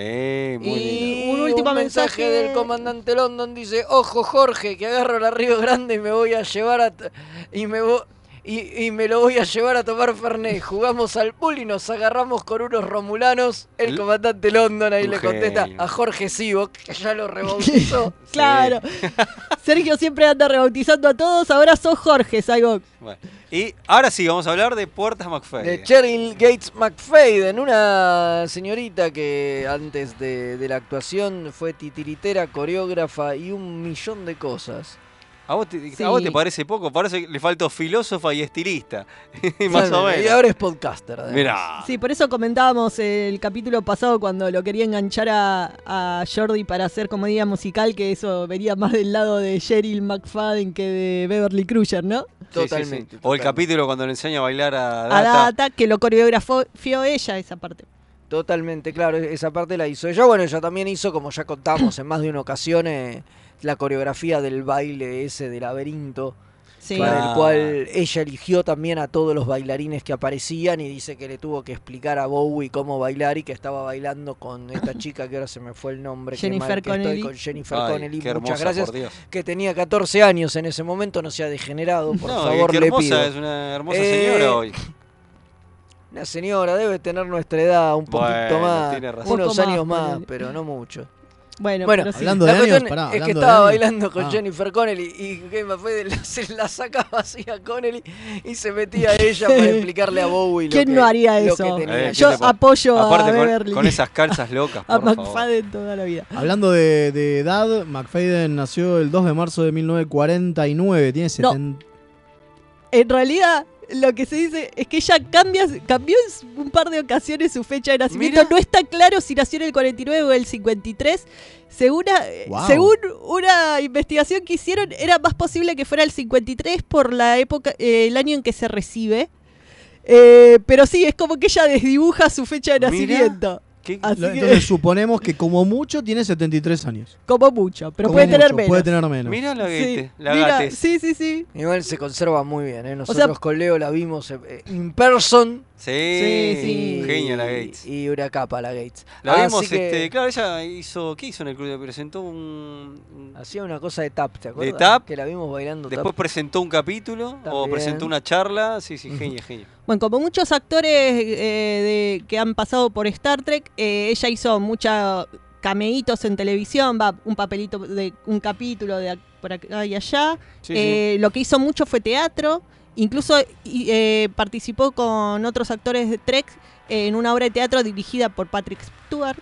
S1: muy
S4: Y
S1: lindo.
S3: Un último
S4: mensaje
S3: mensaje.
S4: del comandante London dice, ojo Jorge, que agarro la Río Grande y me voy a llevar a y me vo- y, y me lo voy a llevar a tomar Fernet. Jugamos al pool y nos agarramos con unos romulanos. El comandante London ahí le contesta a Jorge Sivok, que ya lo rebautizó.
S3: Claro. Sergio siempre anda rebautizando a todos. Ahora sos Jorge, Saibok.
S1: Bueno, Y ahora sí, vamos a hablar de puertas McFadden.
S4: De Cheryl Gates McFadden, una señorita que antes de, de la actuación fue titiritera, coreógrafa y un millón de cosas.
S1: ¿A vos, te,
S3: Sí.
S1: ¿A vos te parece poco? Parece que le faltó filósofa y estilista. Más o menos.
S4: Y ahora es podcaster.
S1: Mirá.
S3: Sí, por eso comentábamos el capítulo pasado cuando lo quería enganchar a, a Jordi para hacer comedia musical, que eso venía más del lado de Cheryl McFadden que de Beverly Crusher, ¿no?
S1: Sí, sí, sí.
S4: Totalmente,
S1: O el capítulo cuando le enseña a bailar a
S3: A
S1: Data.
S3: Data, que lo coreografió ella esa parte.
S4: Totalmente, claro, esa parte la hizo ella. Bueno, ella también hizo, como ya contamos en más de una ocasión, eh, la coreografía del baile ese de laberinto.
S3: Sí.
S4: Para el cual ella eligió también a todos los bailarines que aparecían y dice que le tuvo que explicar a Bowie cómo bailar y que estaba bailando con esta chica que ahora se me fue el nombre.
S3: Jennifer
S4: mal que estoy,
S3: Connelly.
S4: con Jennifer
S1: Ay,
S4: Connelly.
S1: qué hermosa,
S4: Muchas gracias.
S1: por Dios.
S4: Que tenía 14 años en ese momento, no se ha degenerado, por
S1: No,
S4: favor,
S1: qué
S4: le
S1: hermosa,
S4: pido.
S1: es una hermosa
S4: Eh,
S1: señora hoy.
S4: Una señora debe tener nuestra edad un poquito
S1: Bueno,
S4: más,
S1: tiene razón.
S4: unos
S3: Poco
S4: años más, pero no mucho.
S3: Bueno,
S4: Bueno,
S3: pero sí.
S2: Hablando
S4: la
S2: de años, pará,
S4: es que
S2: hablando
S4: estaba bailando con
S2: Ah.
S4: Jennifer Connelly y que fue de- se la sacaba así a Connelly y se metía ella para explicarle a Bowie lo
S3: ¿Quién
S4: que,
S3: no haría
S4: lo
S3: eso?
S1: Eh,
S3: Yo
S1: ¿qué te pasa?
S3: apoyo
S1: Aparte
S3: a
S1: con,
S3: Beverly.
S1: con esas calzas locas,
S3: a
S1: por favor.
S3: McFadden toda la vida.
S2: Hablando de, de edad, McFadden nació el 2 de marzo de 1949. Tiene
S3: No.
S2: 70.
S3: En realidad, lo que se dice es que ella cambia, cambió en un par de ocasiones su fecha de nacimiento.
S1: Mira.
S3: No está claro si nació en el 49 o el 53. Según,
S2: Wow.
S3: según una investigación que hicieron, era más posible que fuera el 53 por la época, eh, el año en que se recibe. Eh, pero sí, es como que ella desdibuja su fecha de
S1: Mira. ¿Qué-
S3: Así
S2: Lo-
S3: que-
S2: Entonces suponemos que como mucho tiene 73 años.
S3: como mucho, pero
S2: Como
S3: puede tener
S2: mucho,
S3: menos.
S2: Puede tener menos.
S1: Mirá la,
S3: Sí,
S1: gate, la
S3: mira,
S1: gates.
S3: sí, sí, sí.
S4: Igual se conserva muy bien, ¿eh?
S3: sea-
S4: Nosotros con Leo la vimos eh, in person.
S1: Sí,
S3: Sí, sí.
S1: genia la Gates.
S4: Y una capa la Gates.
S1: La
S4: Así
S1: vimos,
S4: que
S1: este, claro, ella hizo, ¿qué hizo en el club? Presentó un...
S4: Hacía una cosa de tap, ¿te acuerdas?
S1: tap.
S4: Que la vimos bailando
S1: Después
S4: tap.
S1: presentó un capítulo o presentó una charla. Sí, sí, genia, genia.
S3: Bueno, como muchos actores eh, de- que han pasado por Star Trek, eh, ella hizo muchos cameitos en televisión, va un papelito de un capítulo de por acá y allá.
S1: Sí,
S3: Eh, Lo que hizo mucho fue teatro, incluso eh, participó con otros actores de Trek en una obra de teatro dirigida por Patrick Stewart.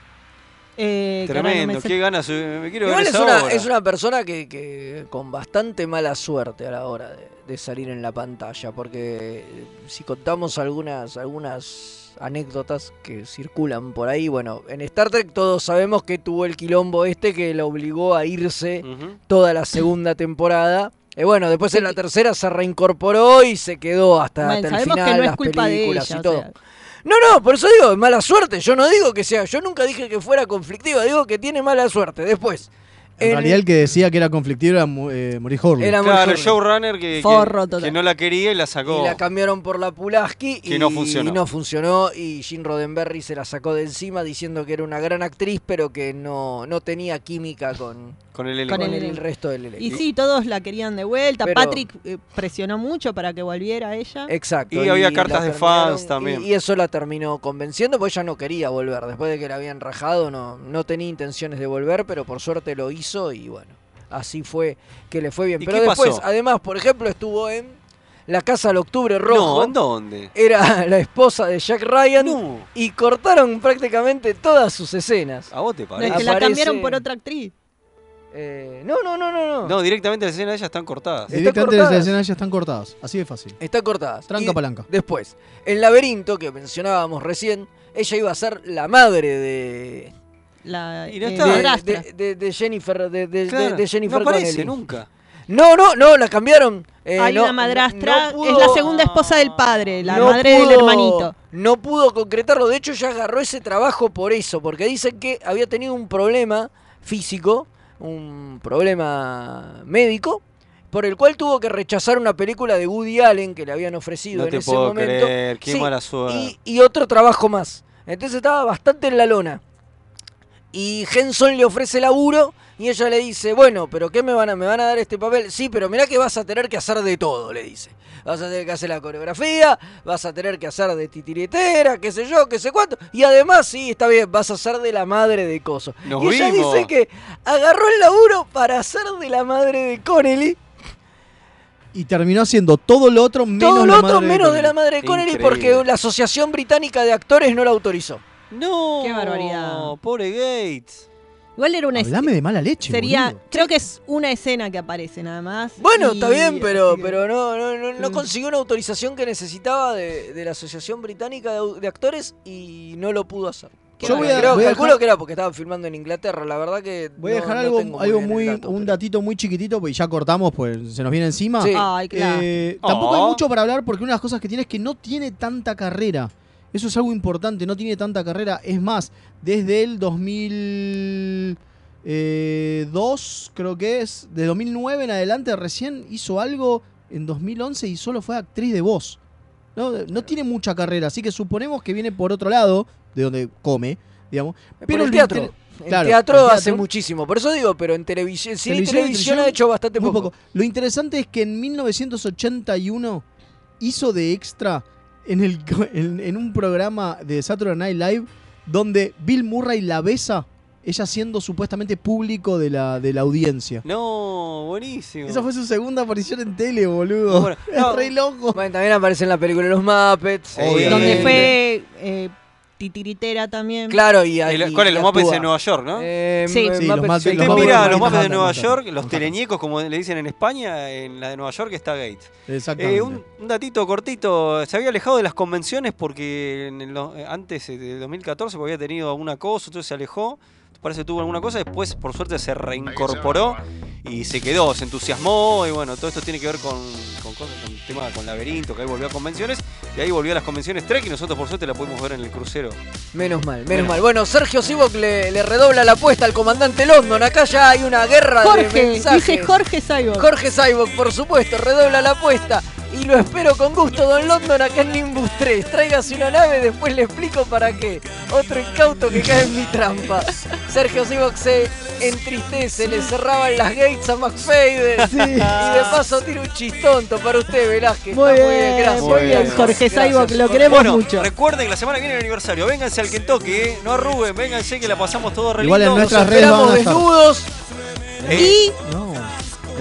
S3: eh, no
S1: Tremendo,
S3: sé-
S1: qué ganas. eh, Me quiero
S4: Igual
S1: ver
S4: es
S1: esa
S4: una,
S1: obra.
S4: es una persona que, que con bastante mala suerte a la hora de, de salir en la pantalla, porque eh, si contamos algunas, algunas anécdotas que circulan por ahí, bueno, en Star Trek todos sabemos que tuvo el quilombo este que lo obligó a irse toda la segunda temporada. Y bueno, después en la tercera se reincorporó y se quedó hasta,
S3: Bueno,
S4: hasta el final,
S3: que no es
S4: las
S3: culpa de
S4: películas
S3: ella.
S4: y
S3: o
S4: todo.
S3: sea,
S4: No, no, por eso digo, mala suerte. Yo no digo que sea, yo nunca dije que fuera conflictiva, digo que tiene mala suerte. Después,
S2: En
S4: en-
S2: realidad el que decía que era conflictivo era eh, Maurice Horley.
S4: Era
S1: Claro, el
S4: Horley.
S1: showrunner que, que-
S3: Forro
S1: que,
S3: total.
S1: no la quería y la sacó.
S4: Y la cambiaron por la Pulaski
S1: Que
S4: y
S1: no funcionó.
S4: y no funcionó y Gene Roddenberry se la sacó de encima diciendo que era una gran actriz pero que no, no tenía química con,
S1: con el
S3: Con
S1: elenco.
S4: con
S3: el
S4: el, resto del elenco.
S3: Y sí, todos la querían de vuelta.
S4: Pero-
S3: Patrick eh, presionó mucho para que volviera ella.
S4: Exacto.
S1: Y había cartas de fans también.
S4: Y, y eso la terminó convenciendo porque ella no quería volver. Después de que la habían rajado, no, no tenía intenciones de volver, pero por suerte lo hizo y bueno, así fue que le fue bien.
S1: ¿Y
S4: Pero
S1: qué
S4: después,
S1: pasó?
S4: además, por ejemplo, estuvo en La Casa del Octubre Rojo.
S1: No, ¿en dónde?
S4: Era la esposa de Jack Ryan
S1: No.
S4: y cortaron prácticamente todas sus escenas.
S1: ¿A vos te
S3: No,
S1: parece?
S3: es que la cambiaron por otra actriz.
S4: Eh, no, no, no, no, no.
S1: No, directamente las escenas de ellas están cortadas.
S4: Está
S2: Directamente las
S4: cortadas.
S2: escenas ya están cortadas. Así de fácil.
S4: Está cortada.
S2: Tranca palanca.
S4: Después, el laberinto que mencionábamos recién, ella iba a ser la madre de.
S3: La,
S1: Y no
S3: eh,
S1: está.
S4: de,
S3: madrastra.
S4: de- de- de Jennifer, de, de-
S1: Claro,
S4: de Jennifer
S1: no aparece
S4: Connelly.
S1: nunca.
S4: No, no, no, la cambiaron. Eh,
S3: Hay
S4: no-
S3: una madrastra,
S4: no
S3: es la segunda esposa del padre, la
S4: no
S3: madre del hermanito.
S4: No pudo concretarlo. De hecho, ya agarró ese trabajo por eso. Porque dicen que había tenido un problema físico, un problema médico, por el cual tuvo que rechazar una película de Woody Allen que le habían ofrecido
S1: No
S4: en
S1: te
S4: ese
S1: puedo
S4: momento.
S1: creer, qué
S4: Sí,
S1: mala suerte.
S4: Y, y otro trabajo más. Entonces estaba bastante en la lona. Y Henson le ofrece laburo y ella le dice, bueno, pero ¿qué me van a, me van a dar este papel? Sí, pero mirá que vas a tener que hacer de todo, le dice. Vas a tener que hacer la coreografía, vas a tener que hacer de titiritera, qué sé yo, qué sé cuánto. Y además, sí, está bien, vas a ser de la madre de Coso.
S1: Nos
S4: y ella
S1: vimos.
S4: dice que agarró el laburo para hacer de la madre de Connelly.
S2: Y terminó haciendo todo lo otro menos
S4: Todo
S2: la
S4: lo otro
S2: madre de
S4: menos de la madre de Connelly
S1: Increíble.
S4: porque la Asociación Británica de Actores no la autorizó.
S1: No.
S3: Qué barbaridad.
S1: Pobre Gates.
S3: Igual era una
S2: Hablame de mala leche.
S3: Sería,
S2: boludo.
S3: creo que es una escena que aparece nada más.
S4: Bueno,
S3: Y-
S4: está bien, pero, pero no, no, no, no consiguió una autorización que necesitaba de, de la Asociación Británica de, Actores y no lo pudo hacer.
S2: Yo voy a-
S4: Creo,
S2: voy a
S4: calculo
S2: dejar-
S4: que era porque estaban filmando en Inglaterra, la verdad que.
S2: Voy a dejar
S4: no
S2: algo,
S4: tengo
S2: algo muy,
S4: dato,
S2: un
S4: pero-
S2: datito muy chiquitito, porque ya cortamos, pues se nos viene encima.
S4: Sí.
S3: Ay, claro.
S2: Eh, Tampoco hay
S1: Oh.
S2: mucho para hablar porque una de las cosas que tiene es que no tiene tanta carrera. Eso es algo importante, no tiene tanta carrera. Es más, desde el 2002, creo que es, de 2009 en adelante, recién hizo algo en 2011 y solo fue actriz de voz. No, no tiene mucha carrera, así que suponemos que viene por otro lado, de donde come, digamos.
S4: Por
S2: Pero
S4: el teatro.
S2: inter-
S4: teatro hace muchísimo. Por eso digo, pero en televisión, y
S2: Televisión y
S4: televisión,
S2: televisión,
S4: ha hecho bastante poco.
S2: Lo interesante es que en 1981 hizo de extra en, el, en, en un programa de Saturday Night Live donde Bill Murray la besa, ella siendo supuestamente público de la, de la audiencia.
S1: No, buenísimo.
S2: Esa fue su segunda aparición en tele, boludo.
S1: Bueno,
S2: es re loco.
S4: Bueno, también aparece en la película Los Muppets.
S1: Obviamente.
S3: Donde fue eh, titiritera también.
S4: Claro, y,
S1: ¿Cuál es? Los Muppets de Nueva York, ¿no?
S4: Eh,
S3: Sí.
S4: M-
S2: Sí, los
S4: Muppets,
S2: Muppets-
S4: sí,
S2: los
S1: Usted mira los Muppets de Nueva. York, los teleñecos, como le dicen en España, en la de Nueva York está Gates.
S2: Exactamente.
S1: Eh, un, un datito cortito, se había alejado de las convenciones porque en el eh, antes eh, de 2014 porque había tenido alguna cosa, entonces se alejó, parece que tuvo alguna cosa, después por suerte se reincorporó y se quedó, se entusiasmó y bueno, todo esto tiene que ver con, con cosas, con tema con laberinto, que ahí volvió a convenciones y ahí volvió a las convenciones Trek y nosotros por suerte la pudimos ver en el crucero.
S4: Menos mal, menos mal. Bueno, Sergio Sivok le, le redobla la apuesta al comandante London. Acá ya hay una guerra de
S3: Jorge,
S4: mensajes.
S3: dice Jorge Saibo.
S4: Jorge Sivok, por supuesto, redobla la apuesta. Y lo espero con gusto, Don London, acá en Nimbus 3. Tráigase una nave, después le explico para qué. Otro incauto que cae en mi trampa. Sergio Sivok se entristece, le cerraban las gates a McFader. Y de paso tira un chistonto para usted, Velázquez.
S3: Muy
S4: Está
S3: bien,
S4: gracias.
S3: muy bien, Jorge
S4: gracias,
S3: Saibo, que lo queremos
S1: Bueno,
S3: mucho.
S1: recuerden que la semana que viene el aniversario, vénganse al Kentucky, ¿eh? no arruguen, vénganse que la pasamos todo re
S2: Igual en nuestras
S1: Nos
S2: redes.
S4: Desnudos.
S1: Eh,
S3: Y,
S2: No.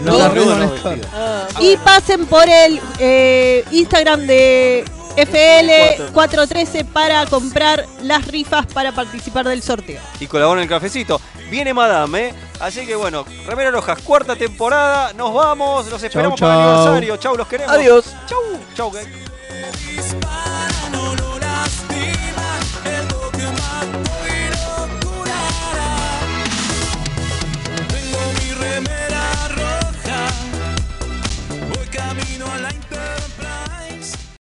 S1: No, no, no.
S4: Ah,
S3: y pasen por el eh, Instagram de FL413 para comprar las rifas para participar del sorteo.
S1: y colaboran en el cafecito. Viene Madame, ¿eh? así que bueno, Remera Rojas, cuarta temporada, nos vamos, los esperamos para el aniversario. Chau, los queremos.
S4: Adiós.
S1: Chau, chau.